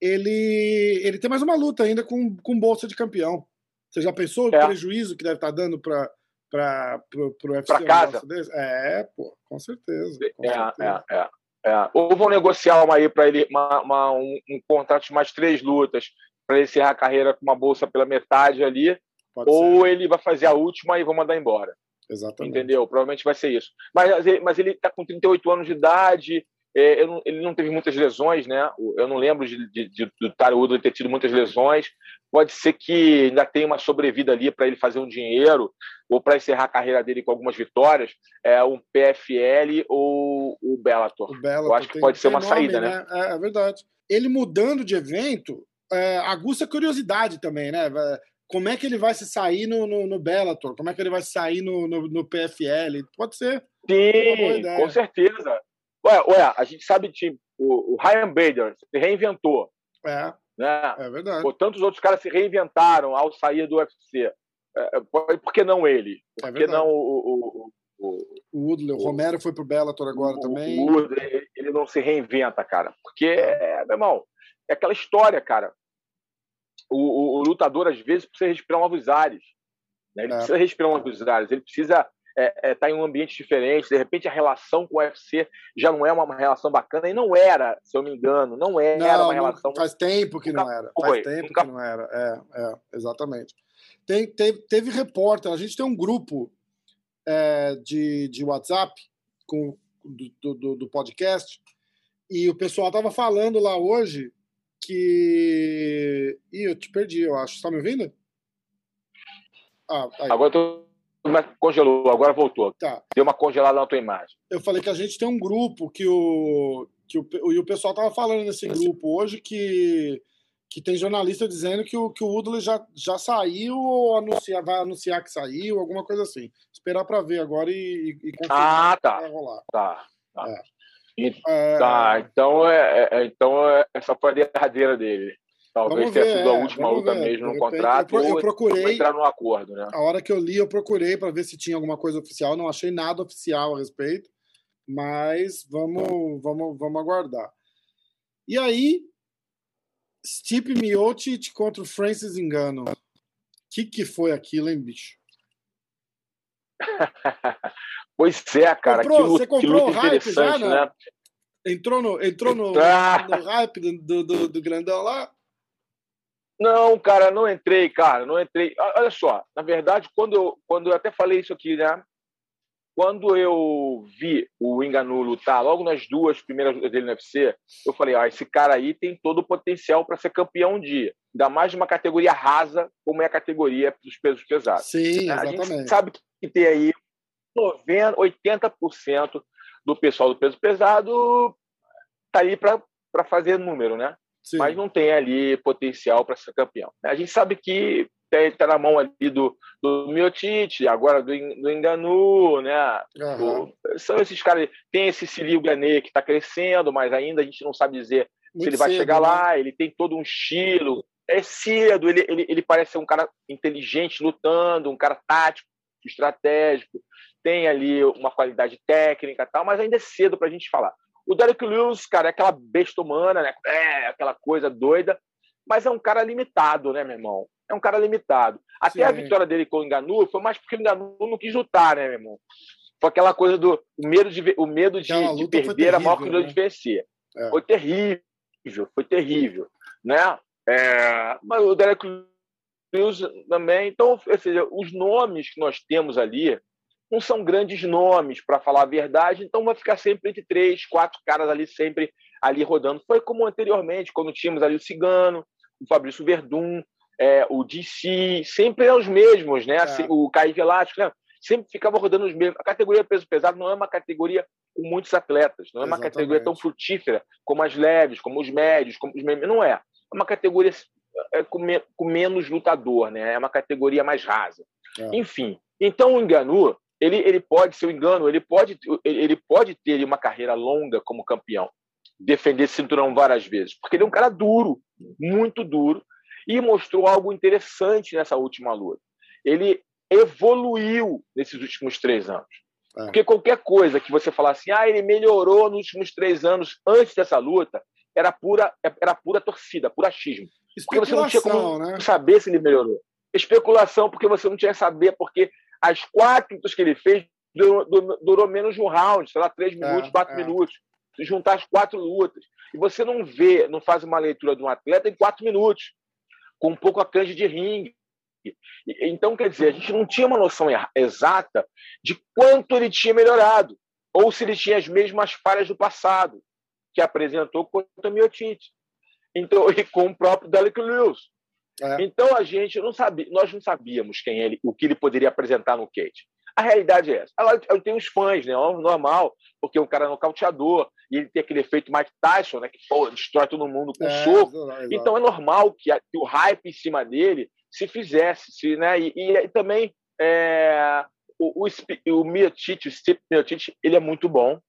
Speaker 2: ele, ele tem mais uma luta ainda com, com bolsa de campeão. Você já pensou é. o prejuízo que deve estar tá dando para para o UFC?
Speaker 1: Para casa?
Speaker 2: É, pô, com certeza. Com
Speaker 1: é,
Speaker 2: certeza.
Speaker 1: é, é, é. Ou vão negociar uma aí para ele uma, uma, um, um, contrato de mais três lutas para ele encerrar a carreira com uma bolsa pela metade ali, Pode ou ser. ele vai fazer a última e vão mandar embora.
Speaker 2: Exatamente.
Speaker 1: Entendeu? Provavelmente vai ser isso. Mas, mas ele está com 38 anos de idade, é, não, ele não teve muitas lesões, né? Eu não lembro de, de, de do ter tido muitas lesões. Pode ser que ainda tenha uma sobrevida ali para ele fazer um dinheiro ou para encerrar a carreira dele com algumas vitórias, é um PFL ou o Bellator. O Bellator Eu acho que pode ser uma nome, saída, né?
Speaker 2: né? É, é, verdade. Ele mudando de evento é, aguça curiosidade também, né? Como é que ele vai se sair no, no, no Bellator? Como é que ele vai sair no, no, no PFL? Pode ser.
Speaker 1: Sim, com certeza. Ué, ué, a gente sabe que o, o Ryan Bader se reinventou.
Speaker 2: É.
Speaker 1: Né?
Speaker 2: É verdade.
Speaker 1: Pô, tantos outros caras se reinventaram ao sair do UFC. É, é por que não ele? Por é que não o, o,
Speaker 2: o, o Woodley? O, Romero foi pro Bellator agora
Speaker 1: o,
Speaker 2: também.
Speaker 1: O Woodley, ele não se reinventa, cara. Porque, é, meu irmão, é aquela história, cara. O, o, lutador, às vezes, precisa respirar novos ares. Né? Ele é. precisa respirar novos ares. Ele precisa é, é, tá em um ambiente diferente, de repente a relação com o UFC já não é uma, relação bacana, e não era, se eu me engano, não era não, uma relação.
Speaker 2: Faz tempo que não era. Foi, faz tempo nunca... que não era. É, é exatamente. Tem, teve, teve repórter, a gente tem um grupo é, de, de WhatsApp com, do, do, do podcast, e o pessoal tava falando lá hoje que. Ih, eu te perdi, eu acho. Você tá me ouvindo?
Speaker 1: Ah, Agora eu tô mas congelou, agora voltou.
Speaker 2: Tá.
Speaker 1: Deu uma congelada na tua imagem.
Speaker 2: Eu falei que a gente tem um grupo que o. Que o, e o pessoal tava falando nesse grupo hoje que, que tem jornalista dizendo que o, que o Woodley já, já saiu ou anuncia, vai anunciar que saiu, alguma coisa assim. Esperar para ver agora e, e,
Speaker 1: confirmar ah, tá. vai rolar. Tá. tá. É. E, é... Tá, então, é, é, então é, essa foi a derradeira dele. Talvez tenha sido a é, última luta ver. mesmo no contrato.
Speaker 2: Eu, eu procurei.
Speaker 1: entrar no acordo, né?
Speaker 2: A hora que eu li, eu procurei para ver se tinha alguma coisa oficial. Não achei nada oficial a respeito. Mas vamos, vamos, vamos aguardar. E aí, Stipe Miocic contra o Francis Engano. O que, que foi aquilo, hein, bicho?
Speaker 1: pois é, cara.
Speaker 2: Comprou,
Speaker 1: que luta,
Speaker 2: você comprou o hype já, né? né? Entrou no, entrou no, ah. no hype do, do, do grandão lá?
Speaker 1: Não, cara, não entrei, cara, não entrei. Olha só, na verdade, quando eu, quando eu até falei isso aqui, né? Quando eu vi o Enganu lutar, logo nas duas primeiras dele no UFC, eu falei: ah, esse cara aí tem todo o potencial para ser campeão um dia. Ainda mais de uma categoria rasa, como é a categoria dos pesos pesados.
Speaker 2: Sim, exatamente.
Speaker 1: A gente sabe que tem aí 90, 80% do pessoal do peso pesado tá aí para fazer número, né? Sim. mas não tem ali potencial para ser campeão. A gente sabe que está na mão ali do, do Miotite, agora do, do Enganu, né? Uhum. são esses caras. Tem esse Ciril Gané que está crescendo, mas ainda a gente não sabe dizer Muito se ele vai cedo, chegar né? lá. Ele tem todo um estilo. É cedo, ele, ele, ele parece ser um cara inteligente lutando, um cara tático, estratégico, tem ali uma qualidade técnica tal, mas ainda é cedo para a gente falar. O Derek Lewis, cara, é aquela besta humana, né? É, aquela coisa doida, mas é um cara limitado, né, meu irmão? É um cara limitado. Até Sim. a vitória dele com o Enganu foi mais porque o Enganu não quis lutar, né, meu irmão? Foi aquela coisa do o medo de, o medo de, de perder terrível, era maior que o medo né? de vencer. É. Foi terrível, foi terrível. Né? É, mas o Derek Lewis também. Então, ou seja, os nomes que nós temos ali não são grandes nomes, para falar a verdade, então vai ficar sempre entre três, quatro caras ali, sempre ali rodando. Foi como anteriormente, quando tínhamos ali o Cigano, o Fabrício Verdun, é, o DC, sempre eram os mesmos, né? É. O Caio Velasco, né? sempre ficava rodando os mesmos. A categoria peso pesado não é uma categoria com muitos atletas, não é uma Exatamente. categoria tão frutífera como as leves, como os médios, como os médios. Não é. É uma categoria é, com, me, com menos lutador, né? É uma categoria mais rasa. É. Enfim, então o Enganu ele, ele pode ser um engano, ele pode, ele pode ter uma carreira longa como campeão, defender cinturão várias vezes, porque ele é um cara duro, muito duro, e mostrou algo interessante nessa última luta. Ele evoluiu nesses últimos três anos. É. Porque qualquer coisa que você falasse, assim, ah, ele melhorou nos últimos três anos antes dessa luta, era pura, era pura torcida, puro achismo. Porque você não tinha como né? saber se ele melhorou. Especulação, porque você não tinha que saber, porque as quatro lutas que ele fez durou, durou menos de um round, sei lá, três minutos, é, quatro é. minutos. Se juntar as quatro lutas. E você não vê, não faz uma leitura de um atleta em quatro minutos, com um pouco a canja de ringue. Então, quer dizer, a gente não tinha uma noção exata de quanto ele tinha melhorado, ou se ele tinha as mesmas falhas do passado, que apresentou contra o Miotite. Então, e com o próprio Derek Lewis. É. Então a gente não sabia, nós não sabíamos quem ele, o que ele poderia apresentar no Kate. A realidade é essa. Ela, eu tenho os fãs, né? É normal, porque um cara é nocauteador e ele tem aquele efeito Mike Tyson, né? Que pô, destrói todo mundo com é, soco. Então é normal que, a, que, o hype em cima dele se fizesse, se, né? E, e, e também é, o, o, o Miotite, o Steve Miotite, ele é muito bom,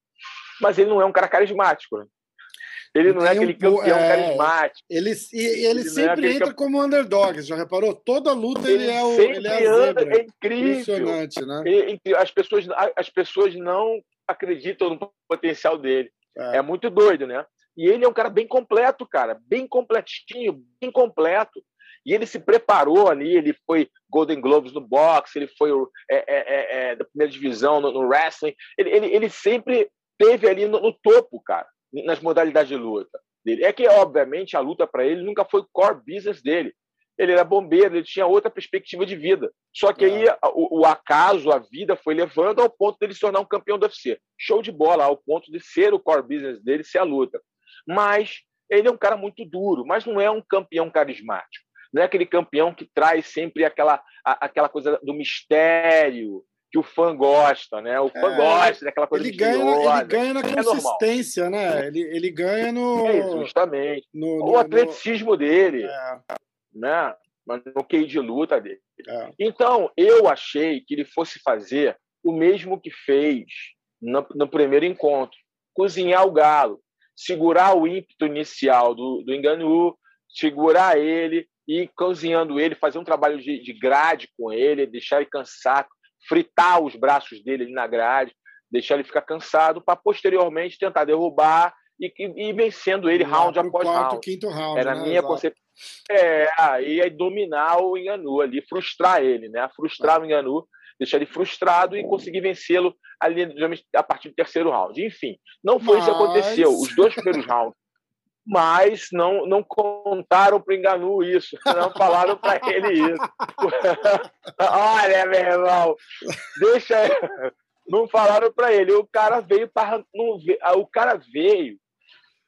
Speaker 1: mas ele não é um cara carismático. Né? Ele não é aquele campeão é, carismático.
Speaker 2: Ele, e, ele, ele sempre é entra como underdog, já reparou? Toda luta ele, ele é o. Ele é,
Speaker 1: anda, é incrível. Impressionante, né? As, pessoas, as pessoas não acreditam no potencial dele. É. é muito doido, né? E ele é um cara bem completo, cara, bem completinho, bem completo. E ele se preparou ali, ele foi Golden Globes no boxe, ele foi é, é, é, é, da primeira divisão no, no wrestling. Ele, ele, ele, sempre teve ali no, no, topo, cara nas modalidades de luta dele. É que, obviamente, a luta para ele nunca foi core business dele. Ele era bombeiro, ele tinha outra perspectiva de vida. Só que aí o, o, acaso, a vida foi levando ao ponto dele se tornar um campeão do UFC. Show de bola, ao ponto de ser o core business dele, ser a luta. Mas ele é um cara muito duro, mas não é um campeão carismático. Não é aquele campeão que traz sempre aquela, a, aquela coisa do mistério, que o fã gosta, né? O fã é, gosta daquela coisa
Speaker 2: ele ganha, ele ganha na é consistência, é né? Ele, ele ganha no.
Speaker 1: É, justamente. No, no, o atleticismo no... dele, é. né? No QI de luta dele. É. Então, eu achei que ele fosse fazer o mesmo que fez no, no primeiro encontro: cozinhar o galo, segurar o ímpeto inicial do, do Enganu, segurar ele e cozinhando ele, fazer um trabalho de, de grade com ele, deixar ele cansar, fritar os braços dele na grade, deixar ele ficar cansado, para posteriormente tentar derrubar e, e, e vencendo ele round após quarto, round.
Speaker 2: Quinto round.
Speaker 1: Era a
Speaker 2: né?
Speaker 1: minha concepção. É, aí, aí dominar o Enganu ali, frustrar ele, né? Frustrar o Enganu, deixar ele frustrado e conseguir vencê-lo ali a partir do terceiro round. Enfim, não foi Mas... isso que aconteceu. Os dois primeiros rounds mas não, não contaram para o Enganu isso, não falaram para ele isso. Olha, meu irmão, deixa. Não falaram para ele. O cara veio para. O cara veio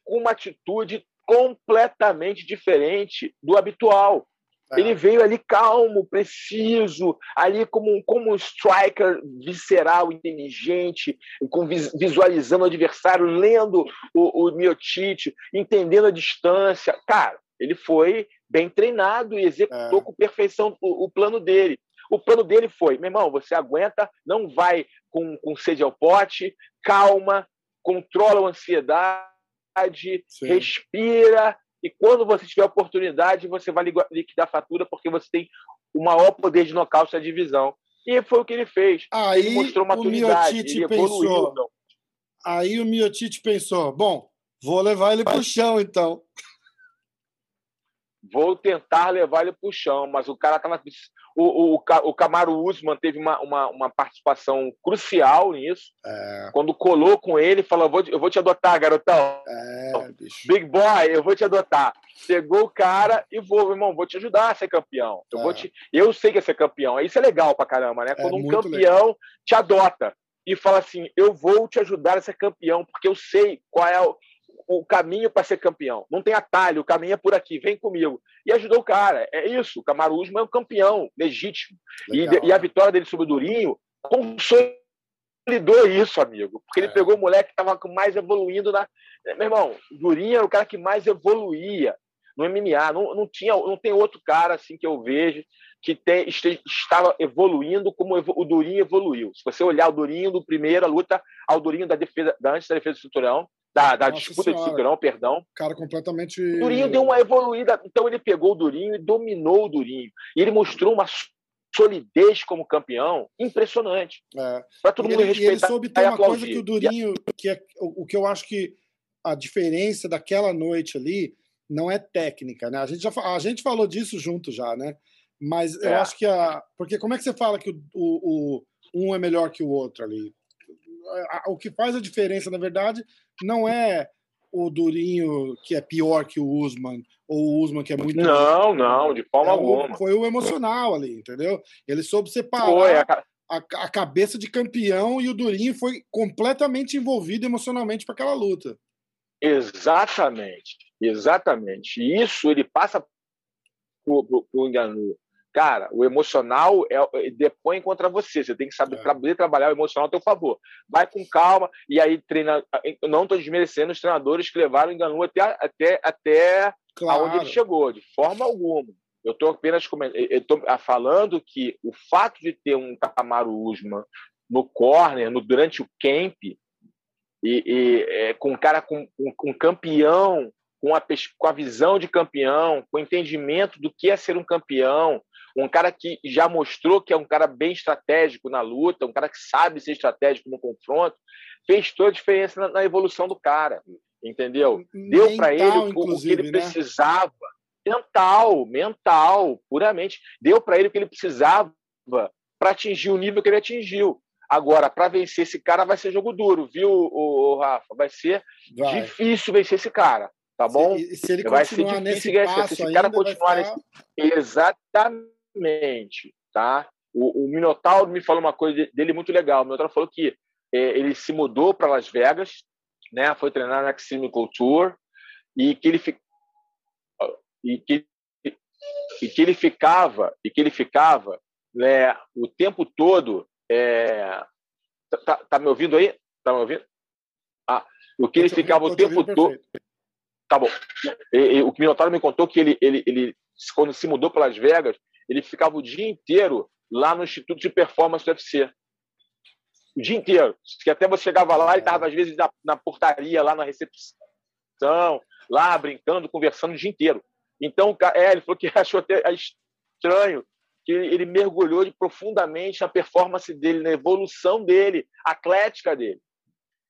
Speaker 1: com uma atitude completamente diferente do habitual. É. Ele veio ali calmo, preciso, ali como, como um striker visceral, inteligente, com, visualizando o adversário, lendo o, o Miotite, entendendo a distância. Cara, ele foi bem treinado e executou é. com perfeição o, o, plano dele. O plano dele foi: meu irmão, você aguenta, não vai com, com sede ao pote, calma, controla a ansiedade, Sim. respira e quando você tiver oportunidade, você vai liquidar a fatura porque você tem o maior poder de nocaute da divisão. E foi o que ele fez.
Speaker 2: Aí ele mostrou maturidade, o ele pensou, Não. Aí o Miotite pensou: bom, vou levar ele para o chão, então.
Speaker 1: Vou tentar levar ele para o chão, mas o cara tava. O, o, o Camaro Usman teve uma, uma, uma, participação crucial nisso. É. Quando colou com ele, falou: eu vou, eu vou te adotar, garotão. É, Big boy, eu vou te adotar. Chegou o cara e vou, irmão, vou te ajudar a ser campeão. Eu, é. vou te, eu sei que é ser campeão. Isso é legal pra caramba, né? É Quando um campeão legal. te adota e fala assim: eu vou te ajudar a ser campeão, porque eu sei qual é o o caminho para ser campeão. Não tem atalho, o caminho é por aqui, vem comigo. E ajudou o cara. É isso. O Camaro Usman é um campeão legítimo. Legal, e, e, a vitória dele sobre o Durinho consolidou isso, amigo. Porque é. ele pegou o moleque que estava mais evoluindo na. Meu irmão, o Durinho era o cara que mais evoluía no MMA. Não, não, tinha, não tem outro cara assim que eu vejo que tem, este, estava evoluindo como o Durinho evoluiu. Se você olhar o Durinho do primeiro, a luta ao Durinho da defesa, da antes da defesa do cinturão, da, da disputa senhora. de cinturão, perdão.
Speaker 2: Cara, completamente.
Speaker 1: O Durinho deu uma evoluída, então ele pegou o Durinho e dominou o Durinho. E ele mostrou uma solidez como campeão impressionante. É. Para todo mundo ele, respeitar.
Speaker 2: ele soube ter uma coisa que o Durinho, que é o que eu acho que a diferença daquela noite ali não é técnica, né? A gente já a gente falou disso junto já, né? Mas é. eu acho que a porque como é que você fala que o, o, o um é melhor que o outro ali? O que faz a diferença, na verdade, não é o Durinho que é pior que o Usman, ou o Usman que é muito.
Speaker 1: Não, não, de forma é alguma.
Speaker 2: Foi o emocional ali, entendeu? Ele soube separar foi, a... A, a... cabeça de campeão e o Durinho foi completamente envolvido emocionalmente para aquela luta.
Speaker 1: Exatamente, exatamente. E isso ele passa por, por Enganu. Cara, o emocional é, é, depõe contra você. Você tem que saber é. trabalhar o emocional a teu favor. Vai com calma e aí treina. Não estou desmerecendo os treinadores que levaram o Enganu até, até, até claro. aonde ele chegou, de forma alguma. Eu estou apenas tô falando que o fato de ter um Camaro Usman no corner, no, durante o camp, e, e é, com um cara com, com, com campeão, com a, com a visão de campeão, com o entendimento do que é ser um campeão, um cara que já mostrou que é um cara bem estratégico na luta, um cara que sabe ser estratégico no confronto, fez toda a diferença na, na evolução do cara, entendeu? Deu para ele o, o, que ele né? precisava, mental, mental, puramente. Deu para ele o que ele precisava para atingir o nível que ele atingiu. Agora, para vencer esse cara vai ser jogo duro, viu, o, Rafa? Vai ser vai. difícil vencer esse cara, tá bom?
Speaker 2: Se, se ele vai ser difícil nesse passo se esse cara continuar ficar...
Speaker 1: nesse... Exatamente Exatamente, tá? O, o Minotauro me falou uma coisa dele muito legal. O Minotauro falou que é, ele se mudou para Las Vegas, né? Foi treinar na Extreme Culture e que ele fi... e que e que ele ficava e que ele ficava né, o tempo todo é... tá, tá, tá, me ouvindo aí tá me ouvindo ah o que ele ficava o tempo todo tá bom e, e, o que Minotauro me contou que ele ele, ele quando se mudou para Las Vegas ele ficava o dia inteiro lá no Instituto de Performance do UFC. O dia inteiro. Que até você chegava lá, ele estava, às vezes, na, na, portaria, lá na recepção, lá brincando, conversando o dia inteiro. Então, é, ele falou que achou até estranho que ele mergulhou profundamente na performance dele, na evolução dele, atlética dele.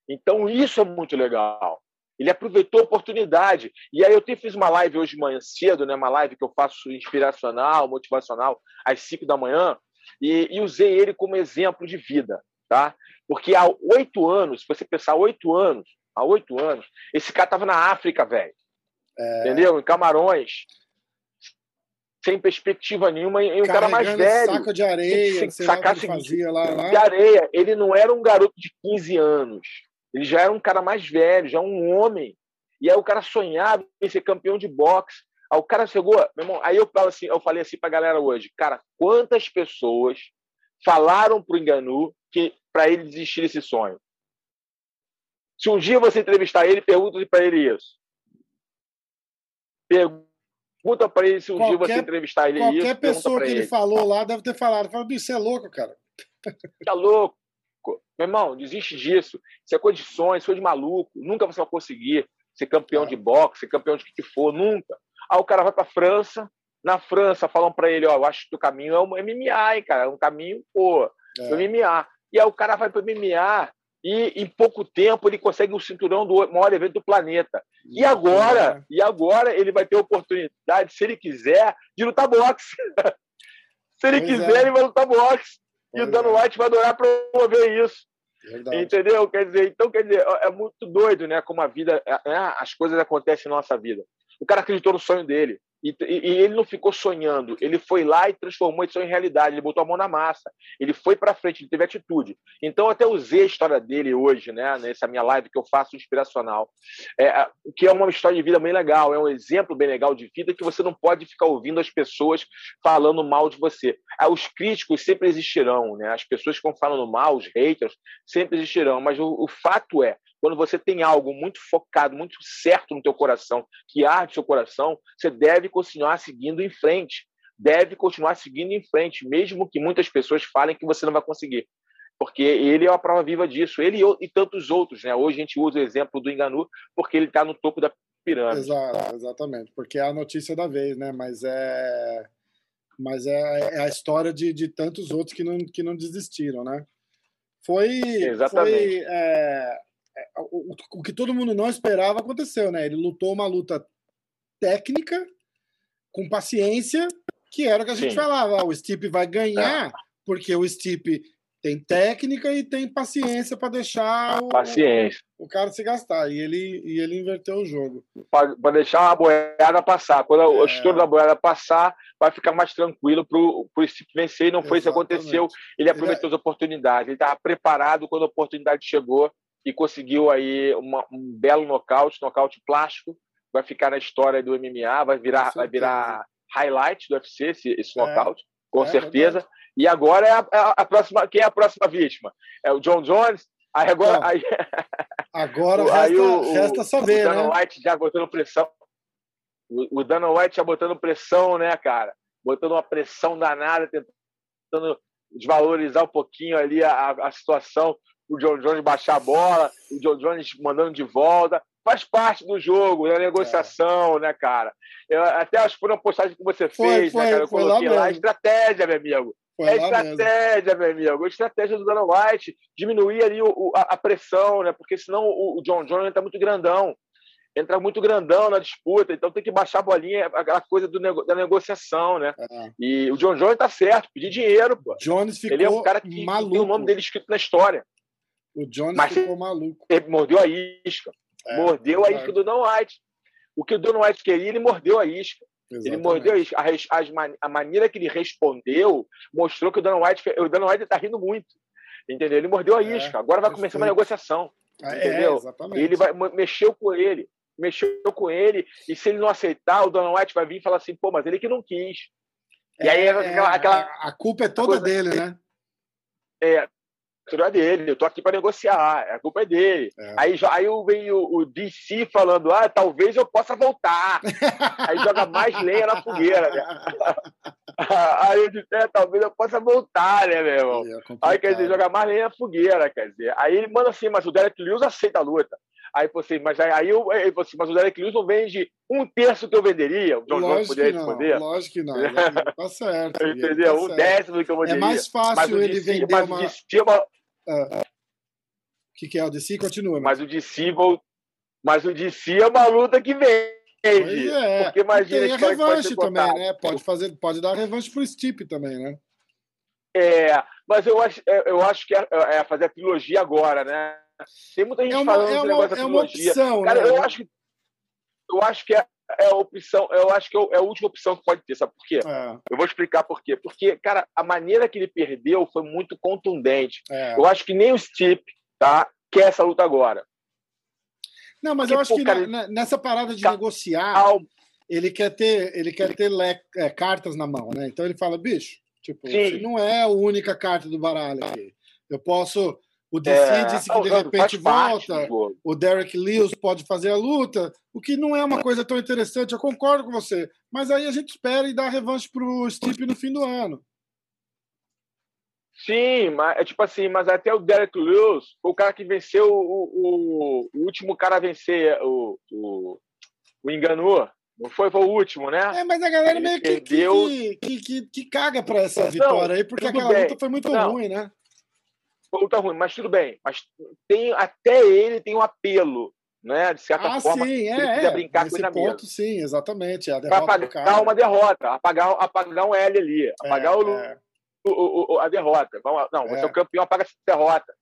Speaker 1: Então, isso é muito legal. Ele aproveitou a oportunidade. E aí eu te fiz uma live hoje de manhã cedo, né? uma live que eu faço inspiracional, motivacional, às 5 da manhã, e, e, usei ele como exemplo de vida. Tá? Porque há oito anos, se você pensar oito anos, há oito anos, esse cara estava na África, velho. É... Entendeu? Em Camarões. Sem perspectiva nenhuma, e um cara mais velho.
Speaker 2: saco de areia,
Speaker 1: sacasse fazia lá, lá. De areia. Ele não era um garoto de 15 anos ele já era um cara mais velho, já um homem. E aí o cara sonhava em ser campeão de boxe. Aí o cara chegou, meu irmão, aí eu falo assim, eu falei assim pra galera hoje, cara, quantas pessoas falaram pro Enganu que para ele desistir desse sonho? Se um dia você entrevistar ele, pergunta para ele isso. Pergunta para ele se um qualquer, dia você entrevistar ele
Speaker 2: qualquer
Speaker 1: isso.
Speaker 2: Qualquer pessoa que ele, ele falou lá deve ter falado. Fala, bicho, você é louco, cara.
Speaker 1: Tá louco. Meu irmão, desiste disso. Isso é coisa de sonho, isso é de maluco. Nunca você vai conseguir ser campeão é. de boxe, ser campeão de que for, nunca. Aí o cara vai para a França, na França falam para ele, ó, eu acho que o caminho é o MMA, hein, cara, é um caminho, pô, é. MMA. E aí o cara vai para MMA e em pouco tempo ele consegue o cinturão do maior evento do planeta. E agora, e agora ele vai ter a oportunidade, se ele quiser, de lutar boxe. Se ele pois quiser, é. ele vai lutar boxe. E o Dan é. White vai adorar promover isso. Verdade. Entendeu? Quer dizer, então, quer dizer, é muito doido, né? Como a vida, é, é, as coisas acontecem na nossa vida. O cara acreditou no sonho dele. E, e, ele não ficou sonhando, ele foi lá e transformou sonho em realidade, ele botou a mão na massa, ele foi para frente, ele teve atitude. Então, até usei a história dele hoje, né, nessa minha live que eu faço inspiracional, é, que é uma história de vida bem legal, é um exemplo bem legal de vida que você não pode ficar ouvindo as pessoas falando mal de você. Ah, os críticos sempre existirão, né, as pessoas que vão falando mal, os haters, sempre existirão, mas o, o fato é, quando você tem algo muito focado, muito certo no teu coração, que arde seu coração, você deve continuar seguindo em frente. Deve continuar seguindo em frente, mesmo que muitas pessoas falem que você não vai conseguir. Porque ele é a prova viva disso, ele e tantos outros. Né? Hoje a gente usa o exemplo do Enganu, porque ele está no topo da pirâmide.
Speaker 2: Exato, exatamente, porque é a notícia da vez, né? Mas é, mas é, é a história de, de tantos outros que não, que não desistiram, né? Foi, Exatamente. foi é, o, o, que todo mundo não esperava aconteceu, né? Ele lutou uma luta técnica, com paciência, que era o que a gente Sim. falava. o Stipe vai ganhar, é. porque o Stipe tem técnica e tem paciência para deixar o,
Speaker 1: paciência.
Speaker 2: O, cara se gastar. E ele, e ele inverteu o jogo.
Speaker 1: Para deixar a boiada passar. Quando é. o estouro da boiada passar, vai ficar mais tranquilo para o Stipe vencer. E não foi isso que aconteceu. Ele aproveitou ele é... as oportunidades. Ele estava preparado quando a oportunidade chegou e conseguiu aí uma, um belo nocaute, nocaute plástico, vai ficar na história do MMA, vai virar, vai virar highlight do UFC esse, esse é. nocaute, com é, certeza. É e agora é a, a, a, próxima, quem é a próxima vítima? É o John Jones. Aí agora, aí,
Speaker 2: agora resta, aí o, resta saber,
Speaker 1: o Dana né? White já botando pressão. O, o Dana White já botando pressão, né, cara? Botando uma pressão danada, tentando desvalorizar um pouquinho ali a, a situação o John Jones baixar a bola, o John Jones mandando de volta. Faz parte do jogo, da negociação, é. né, cara? Eu até acho que foi uma postagem que você foi, fez, foi, né, cara? Eu coloquei lá, lá estratégia, meu amigo. Foi é estratégia, mesmo. meu amigo. Estratégia do Dana White, diminuir ali o, a, a, pressão, né? Porque senão o, o John Jones está muito grandão entra muito grandão na disputa, então tem que baixar a bolinha, aquela coisa nego, da negociação, né? É. E o John Jones tá certo, pedir dinheiro, pô.
Speaker 2: Jones ficou
Speaker 1: Ele é um cara que
Speaker 2: maluco.
Speaker 1: tem o nome dele escrito na história.
Speaker 2: O Jones Mas ficou maluco.
Speaker 1: Ele mordeu a isca. É, mordeu a isca do Don White. O que o Don White queria, ele mordeu a isca. Exatamente. Ele mordeu a isca. A, a, maneira que ele respondeu mostrou que o Don White o Don White está rindo muito. Entendeu? Ele mordeu a é, isca. Agora vai começar uma negociação. É, entendeu? É, ele vai mexeu com ele. Mexeu com ele. E se ele não aceitar, o Don White vai vir e falar assim: pô, mas ele que não quis.
Speaker 2: E aí é, aquela, aquela, a culpa é toda coisa, dele, né?
Speaker 1: É, culpa é dele, eu tô aqui para negociar, a culpa é dele. É. Aí, aí vem o, o DC falando, ah, talvez eu possa voltar. aí joga mais lenha na fogueira, né? aí eu disse, é, talvez eu possa voltar, né, meu irmão? É aí, quer dizer, joga mais lenha na fogueira, quer dizer. Aí ele manda assim, mas o Derek Lewis aceita a luta. Aí você, mas aí eu, aí você, mas o Derek Lewis não vende um terço que eu venderia. O
Speaker 2: John Jones poderia responder. Lógico que não. Tá certo.
Speaker 1: Entendeu? Tá um certo. décimo do que eu venderia.
Speaker 2: É mais fácil ele DC, vender mas uma... O DC, uma... Ah. O que, que, é o DC? Continua.
Speaker 1: Mas o DC, mas o DC é uma luta que vende. É. Porque imagina
Speaker 2: tem a revanche também, né? Pode, fazer, pode dar revanche pro Stipe também, né?
Speaker 1: É, mas eu acho, é, eu acho que é, é fazer a trilogia agora, né? Tem muita gente é uma, falando é uma, negócio da trilogia. Opção, Cara, né? eu acho que eu acho que é, é a opção, eu acho que é a última opção que pode ter, sabe por quê? É. Eu vou explicar por quê. Porque, cara, a maneira que ele perdeu foi muito contundente. É. Eu acho que nem o Stipe tá, quer essa luta agora.
Speaker 2: Não, mas porque, eu acho pô, que cara, na, nessa parada de calma. negociar, ele quer ter, ele quer ter le, é, cartas na mão, né? Então ele fala, bicho, tipo, não é a única carta do baralho aqui. Eu posso o DC é, disse que de repente volta. O Derek Lewis pode fazer a luta, o que não é uma coisa tão interessante. Eu concordo com você. Mas aí a gente espera e dá revanche pro Stipe no fim do ano.
Speaker 1: Sim, mas é tipo assim, mas até o Derek Lewis foi o cara que venceu o, o, o último cara a vencer o, o, o Enganu. Não foi, foi o último, né?
Speaker 2: É, mas a galera Ele meio que, perdeu... que, que, que, que, caga pra essa vitória não, aí, porque aquela bem. luta foi muito não. ruim, né?
Speaker 1: Luta ruim, mas tudo bem. Mas tem até ele tem um apelo, né? De certa
Speaker 2: ah,
Speaker 1: forma,
Speaker 2: sim, é, é.
Speaker 1: brincar
Speaker 2: Nesse
Speaker 1: com ele
Speaker 2: ponto, sim, exatamente.
Speaker 1: Para apagar uma derrota, apagar, apagar um L ali, apagar é, o, é. O, o, a derrota. Não, você é o campeão, apaga essa derrota.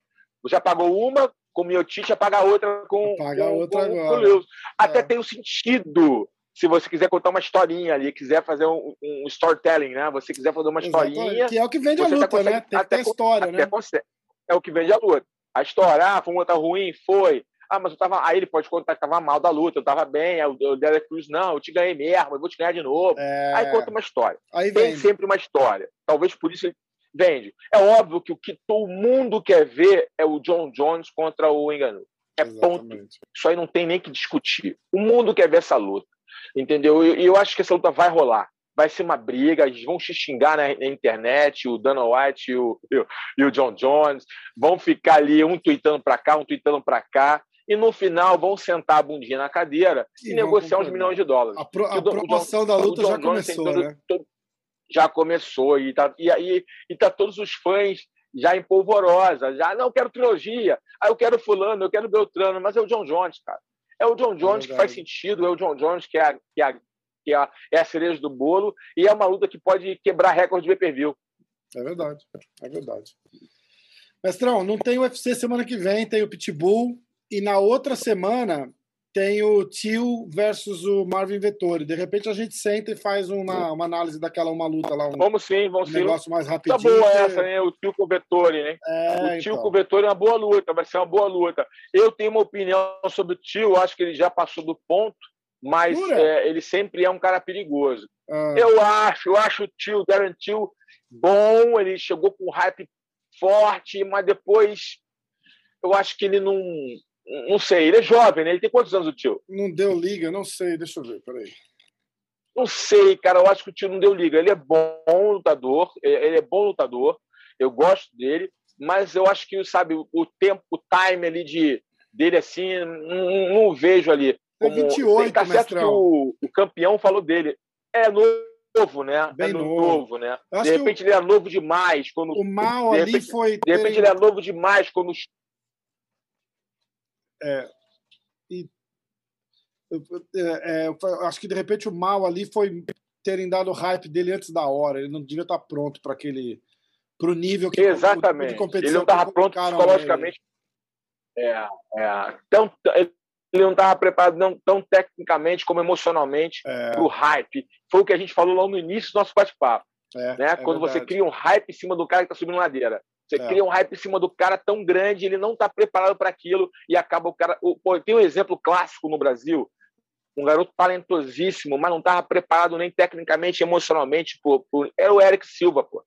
Speaker 1: Você apagou uma, com o Miotite, apaga a outra com,
Speaker 2: apaga com, outra
Speaker 1: com,
Speaker 2: agora.
Speaker 1: com. Até tem um sentido se você quiser contar uma historinha ali, quiser fazer um, um storytelling, né? Você quiser fazer uma historinha.
Speaker 2: Que é o que vende a luta, consegue, né? Tem até, que ter história, né?
Speaker 1: Consegue. É o que vende a luta. A história, ah, foi uma luta ruim, foi. Ah, mas eu tava. Aí ele pode contar que tava mal da luta, eu tava bem. Aí o Derek Cruz, não, eu te ganhei mesmo, eu vou te ganhar de novo. É... Aí conta uma história. Aí Tem vende. sempre uma história. Talvez por isso ele vende. É óbvio que o que todo mundo quer ver é o John Jones contra o Engano. É Exatamente. ponto. Isso aí não tem nem que discutir. O mundo quer ver essa luta entendeu? E eu, acho que essa luta vai rolar. Vai ser uma briga, eles vão se xingar na, internet, o Dana White e o, e o, John Jones, vão ficar ali um tweetando para cá, um tweetando para cá, e no final vão sentar a bundinha na cadeira e, e negociar uns milhões de dólares.
Speaker 2: A, pro, a promoção da luta já começou, todo, né?
Speaker 1: Todo, já começou, e tá, e, e, e tá todos os fãs já em polvorosa, já, não, eu quero trilogia, ah, eu quero fulano, eu quero Beltrano, mas é o John Jones, cara. É o John Jones é que faz sentido, é o John Jones que é, a, que, é a, que é, a, é a cereja do bolo e é uma luta que pode quebrar recorde de pay-per-view.
Speaker 2: É verdade, é verdade. Mestrão, não tem UFC semana que vem, tem o Pitbull e na outra semana tem o Tio versus o Marvin Vettori. De repente a gente senta e faz uma, uma análise daquela uma luta lá. Um,
Speaker 1: vamos sim, vamos um sim.
Speaker 2: negócio mais rapidinho.
Speaker 1: Tá boa essa, né? O Tio com o Vettori, né? É, o Tio então. com o Vettori é uma boa luta, vai ser uma boa luta. Eu tenho uma opinião sobre o Tio, acho que ele já passou do ponto, mas é, ele sempre é um cara perigoso. Ah. Eu acho, eu acho o Tio, Darren Tio, bom, ele chegou com hype forte, mas depois eu acho que ele não não sei, ele é jovem, né? Ele tem quantos anos o tio?
Speaker 2: Não deu liga, não sei, deixa eu ver, peraí.
Speaker 1: Não sei, cara, eu acho que o tio não deu liga. Ele é bom lutador, ele é bom lutador, eu gosto dele, mas eu acho que, sabe, o tempo, o time ali de, dele assim, não, não vejo ali.
Speaker 2: Como... Tem 28, tá certo que
Speaker 1: o, o, campeão falou dele. É novo, né?
Speaker 2: Bem
Speaker 1: é
Speaker 2: novo.
Speaker 1: novo né? De repente ele é novo demais. Quando,
Speaker 2: o mal ali
Speaker 1: repente,
Speaker 2: foi.
Speaker 1: De repente ele é novo demais quando
Speaker 2: é, e é, é, acho que de repente o mal ali foi terem dado o hype dele antes da hora. Ele não devia estar pronto para aquele para o nível que
Speaker 1: exatamente. O, ele não estava pronto psicologicamente. É, é, tão, ele não estava preparado não tão tecnicamente como emocionalmente é. para o hype. Foi o que a gente falou lá no início do nosso bate-papo. É, né? É Quando verdade. você cria um hype em cima do cara que está subindo ladeira. Você é. cria um hype em cima do cara tão grande, ele não está preparado para aquilo e acaba o cara. Pô, tem um exemplo clássico no Brasil, um garoto talentosíssimo, mas não estava preparado nem tecnicamente, emocionalmente. Por, por... Era o Eric Silva, pô.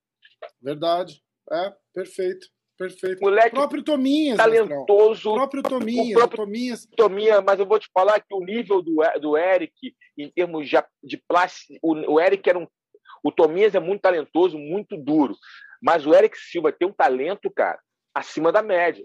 Speaker 2: Verdade. É, perfeito. Perfeito.
Speaker 1: Moleque
Speaker 2: o próprio Tominhas.
Speaker 1: Talentoso.
Speaker 2: O próprio Tominhas.
Speaker 1: O próprio Tominhas. Tominha, mas eu vou te falar que o nível do, do Eric, em termos de, de plástico, o, o Eric era um. O Tominhas é muito talentoso, muito duro. Mas o Eric Silva tem um talento, cara, acima da média.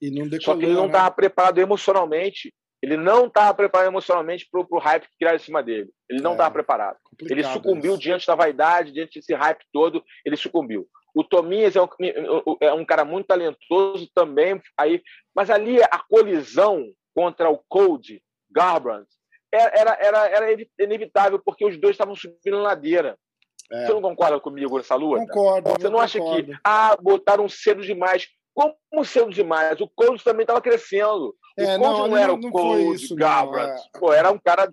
Speaker 2: Decolou,
Speaker 1: Só que ele não estava né? preparado emocionalmente. Ele não estava preparado emocionalmente para o hype que criaram em cima dele. Ele não estava é, preparado. Ele sucumbiu isso. diante da vaidade, diante desse hype todo, ele sucumbiu. O Tominhas é um, é um cara muito talentoso também, aí, mas ali a colisão contra o Cody Garbrandt era, era, era inevitável, porque os dois estavam subindo ladeira. É. Você não concorda comigo nessa luta?
Speaker 2: Concordo.
Speaker 1: Você não acha que, ah, botaram cedo demais? Como cedo demais? O Cold também estava crescendo. É, o Cold não, não, era o Cold Gabrat. É. Pô, era um cara.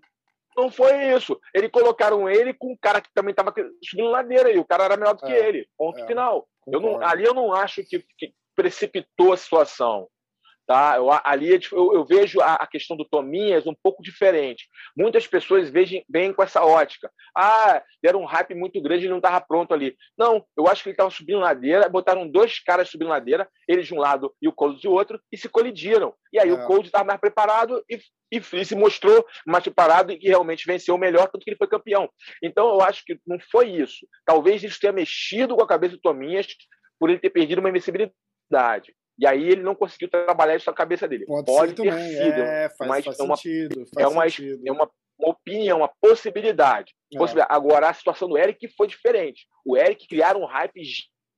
Speaker 1: Não foi isso. Eles colocaram ele com um cara que também estava subindo ladeira e o cara era melhor do que é, ele. Ponto é. final. Eu não, ali eu não acho que, que precipitou a situação. Tá? Eu, ali é eu, eu vejo a, a, questão do Tominhas um pouco diferente. Muitas pessoas veem, veem com essa ótica. Ah, era um hype muito grande e não estava pronto ali. Não, eu acho que ele estava subindo ladeira, botaram dois caras subindo ladeira, ele de um lado e o Cold de outro, e se colidiram. E aí é. o Cold estava mais preparado e, e, e, se mostrou mais preparado e realmente venceu o melhor, tanto que ele foi campeão. Então eu acho que não foi isso. Talvez isso tenha mexido com a cabeça do Tominhas por ele ter perdido uma invencibilidade. E aí ele não conseguiu trabalhar isso na cabeça dele.
Speaker 2: Pode, Pode ter também. sido. É, faz, mas faz é uma, sentido.
Speaker 1: é, uma,
Speaker 2: sentido.
Speaker 1: é uma opinião, uma possibilidade. É. possibilidade. Agora, a situação do Eric foi diferente. O Eric criaram um hype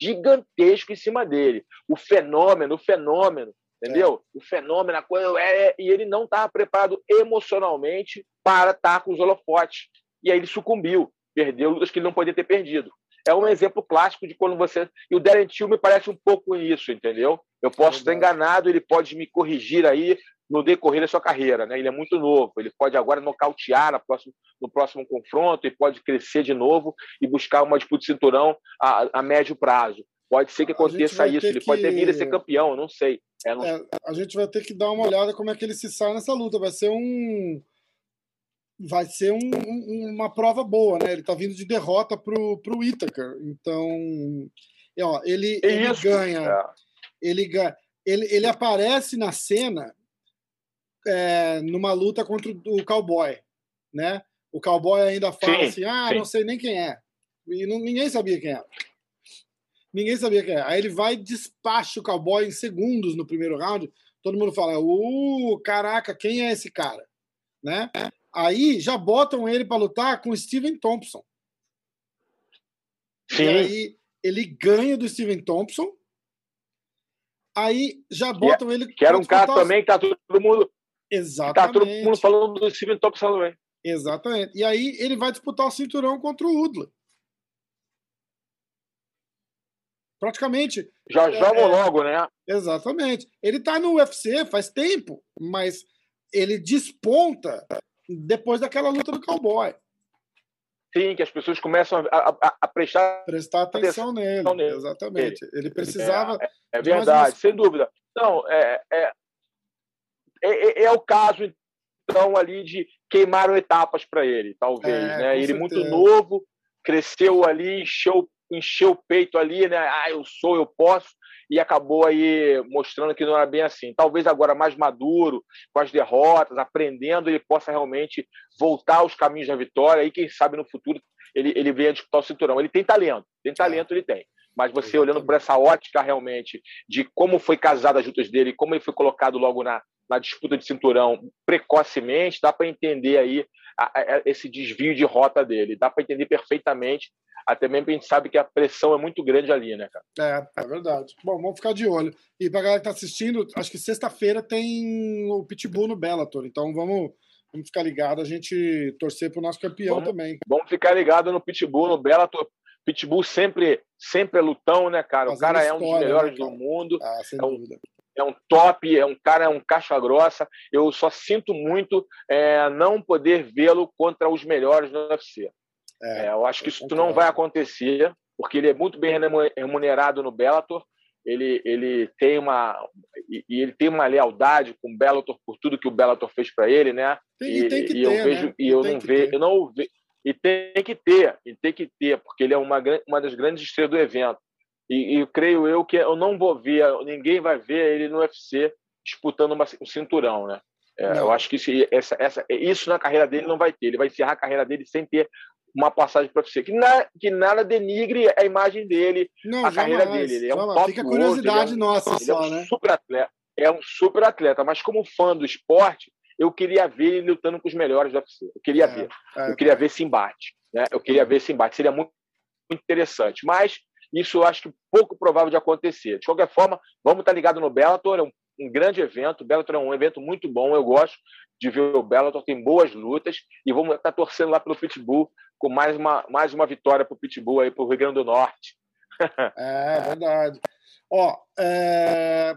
Speaker 1: gigantesco em cima dele. O fenômeno, o fenômeno. entendeu? É. O fenômeno, a coisa, é, é, e ele não estava preparado emocionalmente para estar com os holofotes. E aí ele sucumbiu, perdeu lutas que ele não podia ter perdido. É um exemplo clássico de quando você. E o Darren Till me parece um pouco isso, entendeu? Eu posso estar enganado, ele pode me corrigir aí no decorrer da sua carreira, né? Ele é muito novo, ele pode agora nocautear no próximo, no próximo confronto, e pode crescer de novo e buscar uma disputa de cinturão a, a médio prazo. Pode ser que aconteça isso, ele que... pode ter vindo a ser campeão, não sei.
Speaker 2: É, não... É, a gente vai ter que dar uma olhada como é que ele se sai nessa luta. Vai ser um vai ser um, um, uma prova boa, né? Ele tá vindo de derrota pro, pro Itaker. Então, ó, ele, ele ganha. É. Ele. Ele, ele aparece na cena é, numa luta contra o cowboy, né? O cowboy ainda fala sim, assim: ah, sim. não sei nem quem é. E não, ninguém sabia quem era. Ninguém sabia quem era. Aí ele vai e despacha o cowboy em segundos no primeiro round. Todo mundo fala: uh, caraca, quem é esse cara? Né? Aí já botam ele para lutar com o Steven Thompson. Sim. E aí ele ganha do Steven Thompson. Aí já botam
Speaker 1: que,
Speaker 2: ele.
Speaker 1: Que era um cara também que tá todo mundo.
Speaker 2: Exatamente.
Speaker 1: Tá todo mundo falando do Steven Thompson também.
Speaker 2: Exatamente. E aí ele vai disputar o cinturão contra o Udla. Praticamente.
Speaker 1: Já é, joga é, logo, né?
Speaker 2: Exatamente. Ele tá no UFC faz tempo, mas ele desponta depois daquela luta do cowboy.
Speaker 1: Sim, que as pessoas começam a, a, a prestar,
Speaker 2: prestar atenção, atenção nele, nele, Exatamente. Ele, ele precisava.
Speaker 1: É, é verdade, sem dúvida. Não, é, é, é, é, o caso, então, ali de queimaram etapas para ele, talvez. É, né? Ele certeza. muito novo, cresceu ali, encheu, encheu o peito ali, né? Ah, eu sou, eu posso e acabou aí mostrando que não era bem assim. Talvez agora mais maduro, com as derrotas, aprendendo, ele possa realmente voltar aos caminhos da vitória e quem sabe no futuro ele, ele venha disputar o cinturão. Ele tem talento, tem talento, ele tem. Mas você olhando por essa ótica realmente de como foi casada as lutas dele, como ele foi colocado logo na, na disputa de cinturão precocemente, dá para entender aí a, a, esse desvio de rota dele. Dá para entender perfeitamente até mesmo a gente sabe que a pressão é muito grande ali, né,
Speaker 2: cara? É, é verdade. Bom, vamos ficar de olho. E pra galera que tá assistindo, acho que sexta-feira tem o Pitbull no Bellator, então vamos, vamos ficar ligado, a gente torcer pro nosso campeão
Speaker 1: vamos,
Speaker 2: também.
Speaker 1: Vamos ficar ligado no Pitbull, no Bellator. Pitbull sempre, sempre é lutão, né, cara? Fazendo o cara é um dos melhores né, do mundo.
Speaker 2: Ah, sem
Speaker 1: é um,
Speaker 2: dúvida
Speaker 1: é um top, é um cara, é um caixa grossa. Eu só sinto muito é, não poder vê-lo contra os melhores do UFC. É, é, eu acho que isso não vai acontecer, porque ele é muito bem remunerado no Bellator. Ele, ele tem uma e, ele tem uma lealdade com o Bellator por tudo que o Bellator fez para ele, né?
Speaker 2: Tem, e, tem que
Speaker 1: e
Speaker 2: ter,
Speaker 1: eu vejo
Speaker 2: né?
Speaker 1: e eu não vejo, eu não vejo e tem que ter, e tem que ter, porque ele é uma, uma das grandes estrelas do evento. E, e creio eu que eu não vou ver, ninguém vai ver ele no UFC disputando uma, um cinturão, né? É, eu acho que isso, essa, essa, isso na carreira dele não vai ter. Ele vai encerrar a carreira dele sem ter uma passagem para você. Que, na, que nada denigre a imagem dele, não, a carreira dele. Ele é um top
Speaker 2: Fica curiosidade
Speaker 1: é um,
Speaker 2: nossa
Speaker 1: ele
Speaker 2: só,
Speaker 1: é um
Speaker 2: né?
Speaker 1: super atleta. É um super atleta, mas como fã do esporte, eu queria ver ele lutando com os melhores do UFC. Eu queria é, ver. É, eu queria ver esse embate. Né? Eu queria ver esse embate. Seria muito, muito interessante. Mas isso eu acho que pouco provável de acontecer. De qualquer forma, vamos estar ligados no Bellator. É um, um grande evento. O Bellator é um evento muito bom. Eu gosto de ver o Bellator. Tem boas lutas. E vamos estar torcendo lá pelo Pitbull com mais uma, mais uma vitória para o Pitbull aí para o Rio Grande do Norte.
Speaker 2: é verdade. Ó, é...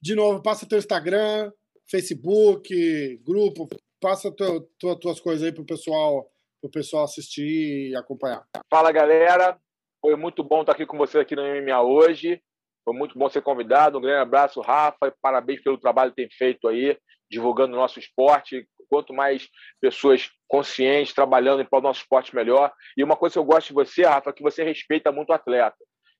Speaker 2: de novo, passa teu Instagram, Facebook, grupo, passa tua, tuas coisas aí para o pessoal, pro pessoal assistir e acompanhar.
Speaker 1: Fala galera, foi muito bom estar aqui com você aqui no MMA hoje. Foi muito bom ser convidado. Um grande abraço, Rafa. Parabéns pelo trabalho que tem feito aí, divulgando o nosso esporte quanto mais pessoas conscientes trabalhando para o nosso esporte melhor. E uma coisa que eu gosto de você, Rafa, é que você respeita muito o atleta.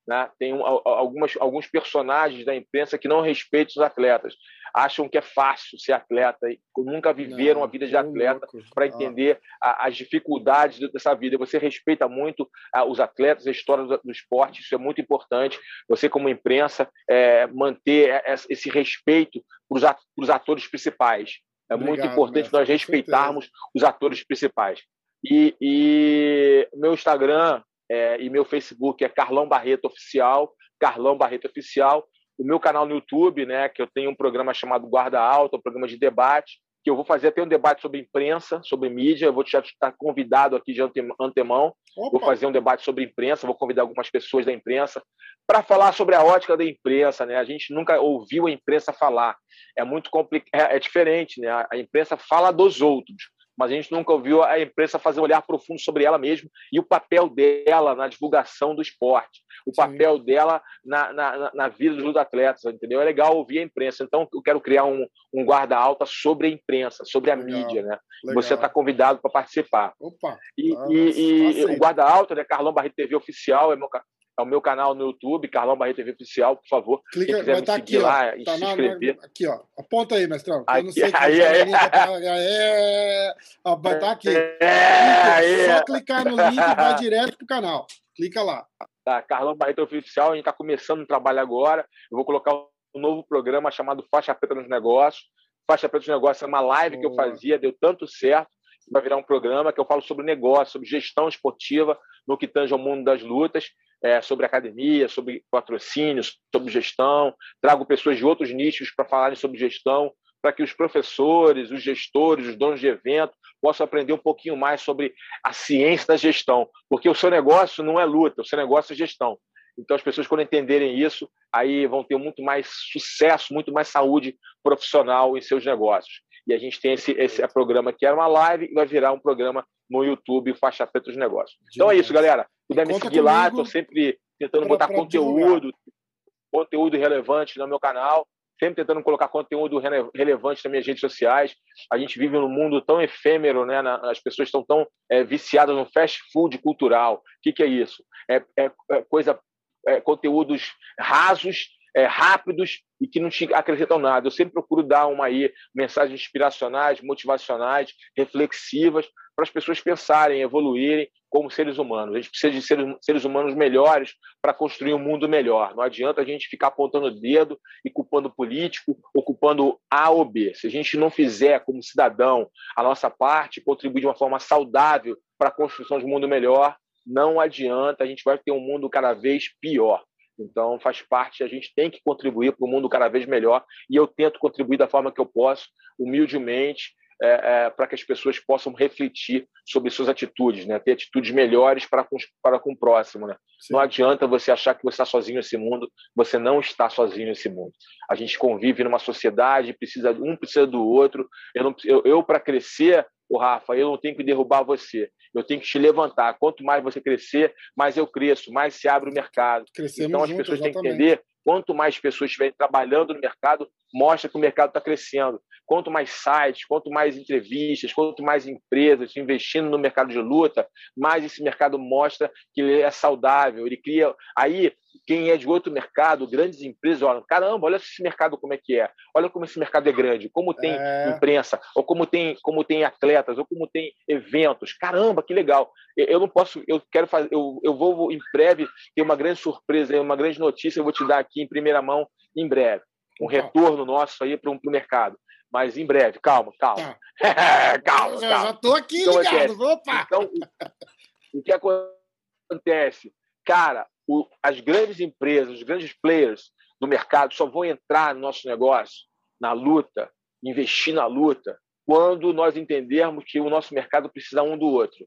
Speaker 1: Né? Tem um, algumas, alguns personagens da imprensa que não respeitam os atletas, acham que é fácil ser atleta, e nunca viveram não, a vida de atleta para entender ah. as dificuldades dessa vida. Você respeita muito os atletas, a história do, do, esporte, isso é muito importante. Você, como imprensa, é, manter esse respeito para os atores principais. É Obrigado, muito importante mestre, nós respeitarmos os atores principais. E, e meu Instagram é, e meu Facebook é Carlão Barreto Oficial, Carlão Barreto Oficial. o meu canal no YouTube, né, que eu tenho um programa chamado Guarda Alta, um programa de debate, que eu vou fazer até um debate sobre imprensa, sobre mídia. Eu vou já estar convidado aqui de antemão. Opa. Vou fazer um debate sobre imprensa, vou convidar algumas pessoas da imprensa para falar sobre a ótica da imprensa. Né? A gente nunca ouviu a imprensa falar. É muito complicado, é, é diferente. Né? A imprensa fala dos outros mas a gente nunca ouviu a imprensa fazer um olhar profundo sobre ela mesma e o papel dela na divulgação do esporte, o Sim. papel dela na, na, na, vida dos atletas, entendeu? É legal ouvir a imprensa. Então, eu quero criar um, um guarda-alta sobre a imprensa, sobre a legal. mídia, né? Legal. Você está convidado para participar.
Speaker 2: Opa!
Speaker 1: E, e, e o guarda-alta, né? Carlão Barreto TV Oficial, é meu, é o meu canal no YouTube, Carlão Barreto TV Oficial, por favor.
Speaker 2: Clica, Quem quiser me tá seguir aqui, lá ó, e tá se inscrever. Na, aqui, ó. Aponta aí, mestrão.
Speaker 1: Aqui,
Speaker 2: eu não sei
Speaker 1: aí, aí,
Speaker 2: tá, é, ó, vai tá aqui.
Speaker 1: É,
Speaker 2: Só clicar no link e vai direto pro canal. Clica lá.
Speaker 1: Tá, Carlão Barreto Oficial, a gente está começando o trabalho agora. Eu vou colocar um novo programa chamado Faixa Preta nos Negócios. Faixa Preta nos Negócios é uma live Boa. que eu fazia, deu tanto certo vai virar um programa que eu falo sobre negócio, sobre gestão esportiva, no que tange ao mundo das lutas é, sobre academia, sobre patrocínios, sobre gestão. Trago pessoas de outros nichos para falarem sobre gestão, para que os professores, os gestores, os donos de evento possam aprender um pouquinho mais sobre a ciência da gestão, porque o seu negócio não é luta, o seu negócio é gestão. Então, as pessoas, quando entenderem isso, aí vão ter muito mais sucesso, muito mais saúde profissional em seus negócios. E a gente tem esse, esse programa que era uma live e vai virar um programa no YouTube, Faixa Preta dos Negócios. Então é isso, galera. Puder me seguir lá, estou sempre tentando botar conteúdo, conteúdo relevante no meu canal, sempre tentando colocar conteúdo relevante nas minhas redes sociais. A gente vive num mundo tão efêmero, né? As pessoas estão tão é, viciadas no fast food cultural. O que, que é isso? É, é, é coisa, é, conteúdos rasos é, rápidos e que não te acrescentam nada. Eu sempre procuro dar uma aí mensagens inspiracionais, motivacionais, reflexivas para as pessoas pensarem, evoluírem como seres humanos. A gente precisa de seres, seres humanos melhores para construir um mundo melhor. Não adianta a gente ficar apontando o dedo e culpando o político ou culpando A ou B. Se a gente não fizer, como cidadão, a nossa parte, contribuir de uma forma saudável para a construção de um mundo melhor, não adianta, a gente vai ter um mundo cada vez pior. Então, faz parte, a gente tem que contribuir para um mundo cada vez melhor e eu tento contribuir da forma que eu posso, humildemente, é, é, para que as pessoas possam refletir sobre suas atitudes, né? ter atitudes melhores para com, para com o próximo. Né? Não adianta você achar que você está sozinho nesse mundo, você não está sozinho nesse mundo. A gente convive numa sociedade, precisa um precisa do outro. Eu, eu, eu para crescer, o Rafa, eu não tenho que derrubar você, eu tenho que te levantar. Quanto mais você crescer, mais eu cresço, mais se abre o mercado.
Speaker 2: Crescemos
Speaker 1: então as pessoas
Speaker 2: exatamente.
Speaker 1: têm que entender quanto mais pessoas estiverem trabalhando no mercado, mostra que o mercado está crescendo. Quanto mais sites, quanto mais entrevistas, quanto mais empresas investindo no mercado de luta, mais esse mercado mostra que ele é saudável. Ele cria. Aí, quem é de outro mercado, grandes empresas, olham: caramba, olha esse mercado como é que é. Olha como esse mercado é grande, como tem é... imprensa, ou como tem, como tem atletas, ou como tem eventos. Caramba, que legal. Eu não posso, eu quero fazer, eu, eu vou em breve ter uma grande surpresa, uma grande notícia, eu vou te dar aqui em primeira mão em breve um retorno nosso aí para o mercado. Mas em breve, calma, calma. Tá. calma,
Speaker 2: já, calma. Já estou aqui então, ligado, opa!
Speaker 1: Então, o que acontece? Cara, o, as grandes empresas, os grandes players do mercado só vão entrar no nosso negócio, na luta, investir na luta, quando nós entendermos que o nosso mercado precisa um do outro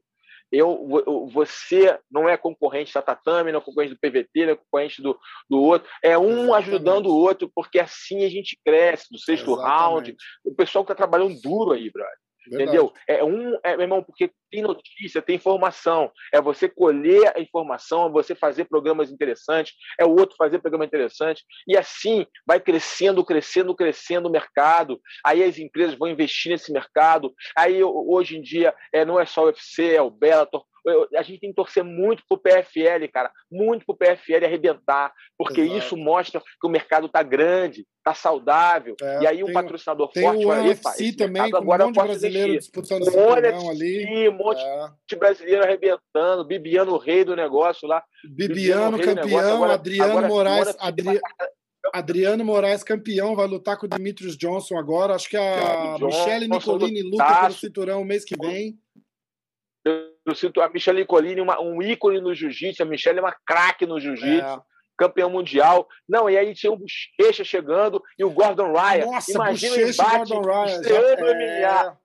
Speaker 1: eu, você não é concorrente da Tatame, não é concorrente do PVT, não é concorrente do, do outro. É um Exatamente. ajudando o outro, porque assim a gente cresce, do sexto Exatamente. round. O pessoal que está trabalhando duro aí, brother. Verdade. Entendeu? É um, é, meu irmão, porque tem notícia, tem informação. É você colher a informação, é você fazer programas interessantes, é o outro fazer programa interessante. E assim vai crescendo, crescendo, crescendo o mercado. Aí as empresas vão investir nesse mercado. Aí hoje em dia é, não é só o UFC, é o Bellator, a gente tem que torcer muito pro PFL, cara, muito pro PFL arrebentar, porque Exato. isso mostra que o mercado tá grande, tá saudável. É, e aí um patrocinador
Speaker 2: tem
Speaker 1: forte
Speaker 2: o
Speaker 1: vai
Speaker 2: UFC também, com agora um monte de brasileiro disputando esse um
Speaker 1: ali. Um monte é. de brasileiro arrebentando, Bibiano o rei do negócio lá.
Speaker 2: Bibiano, Bibiano campeão, agora, Adriano agora, Moraes, Adri... Adriano Moraes campeão, vai lutar com o Demetrius Johnson agora. Acho que a Michelle Nicolini luta pelo cinturão mês que vem.
Speaker 1: Eu sinto a Michelle Colini, uma, um ícone no jiu-jitsu. A Michelle é uma craque no jiu-jitsu. É. campeão mundial. Não, e aí tinha o Bochecha chegando e o Gordon Ryan.
Speaker 2: Nossa, Imagina Bochecha o embate, Gordon Ryan.
Speaker 1: É... MMA,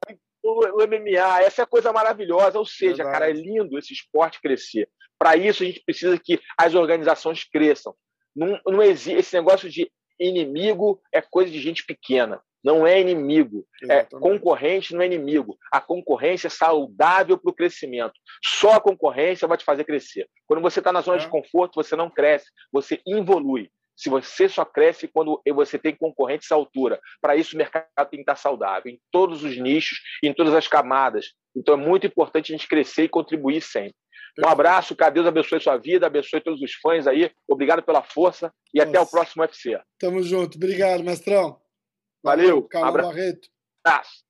Speaker 1: o, o, MMA, essa é a coisa maravilhosa. Ou seja, Verdade. cara, é lindo esse esporte crescer. Para isso, a gente precisa que as organizações cresçam. Não, não existe esse negócio de inimigo é coisa de gente pequena. Não é inimigo. É concorrente não é inimigo. A concorrência é saudável para o crescimento. Só a concorrência vai te fazer crescer. Quando você está na zona é. de conforto, você não cresce, você evolui. Se você só cresce quando você tem concorrentes à altura. Para isso, o mercado tem que estar saudável, em todos os nichos, em todas as camadas. Então, é muito importante a gente crescer e contribuir sempre. Um abraço, que Deus abençoe sua vida, abençoe todos os fãs aí. Obrigado pela força e Nossa. até o próximo UFC.
Speaker 2: Tamo junto. Obrigado, mestrão.
Speaker 1: Valeu.
Speaker 2: Valeu Carlos Barreto.
Speaker 1: Abraço.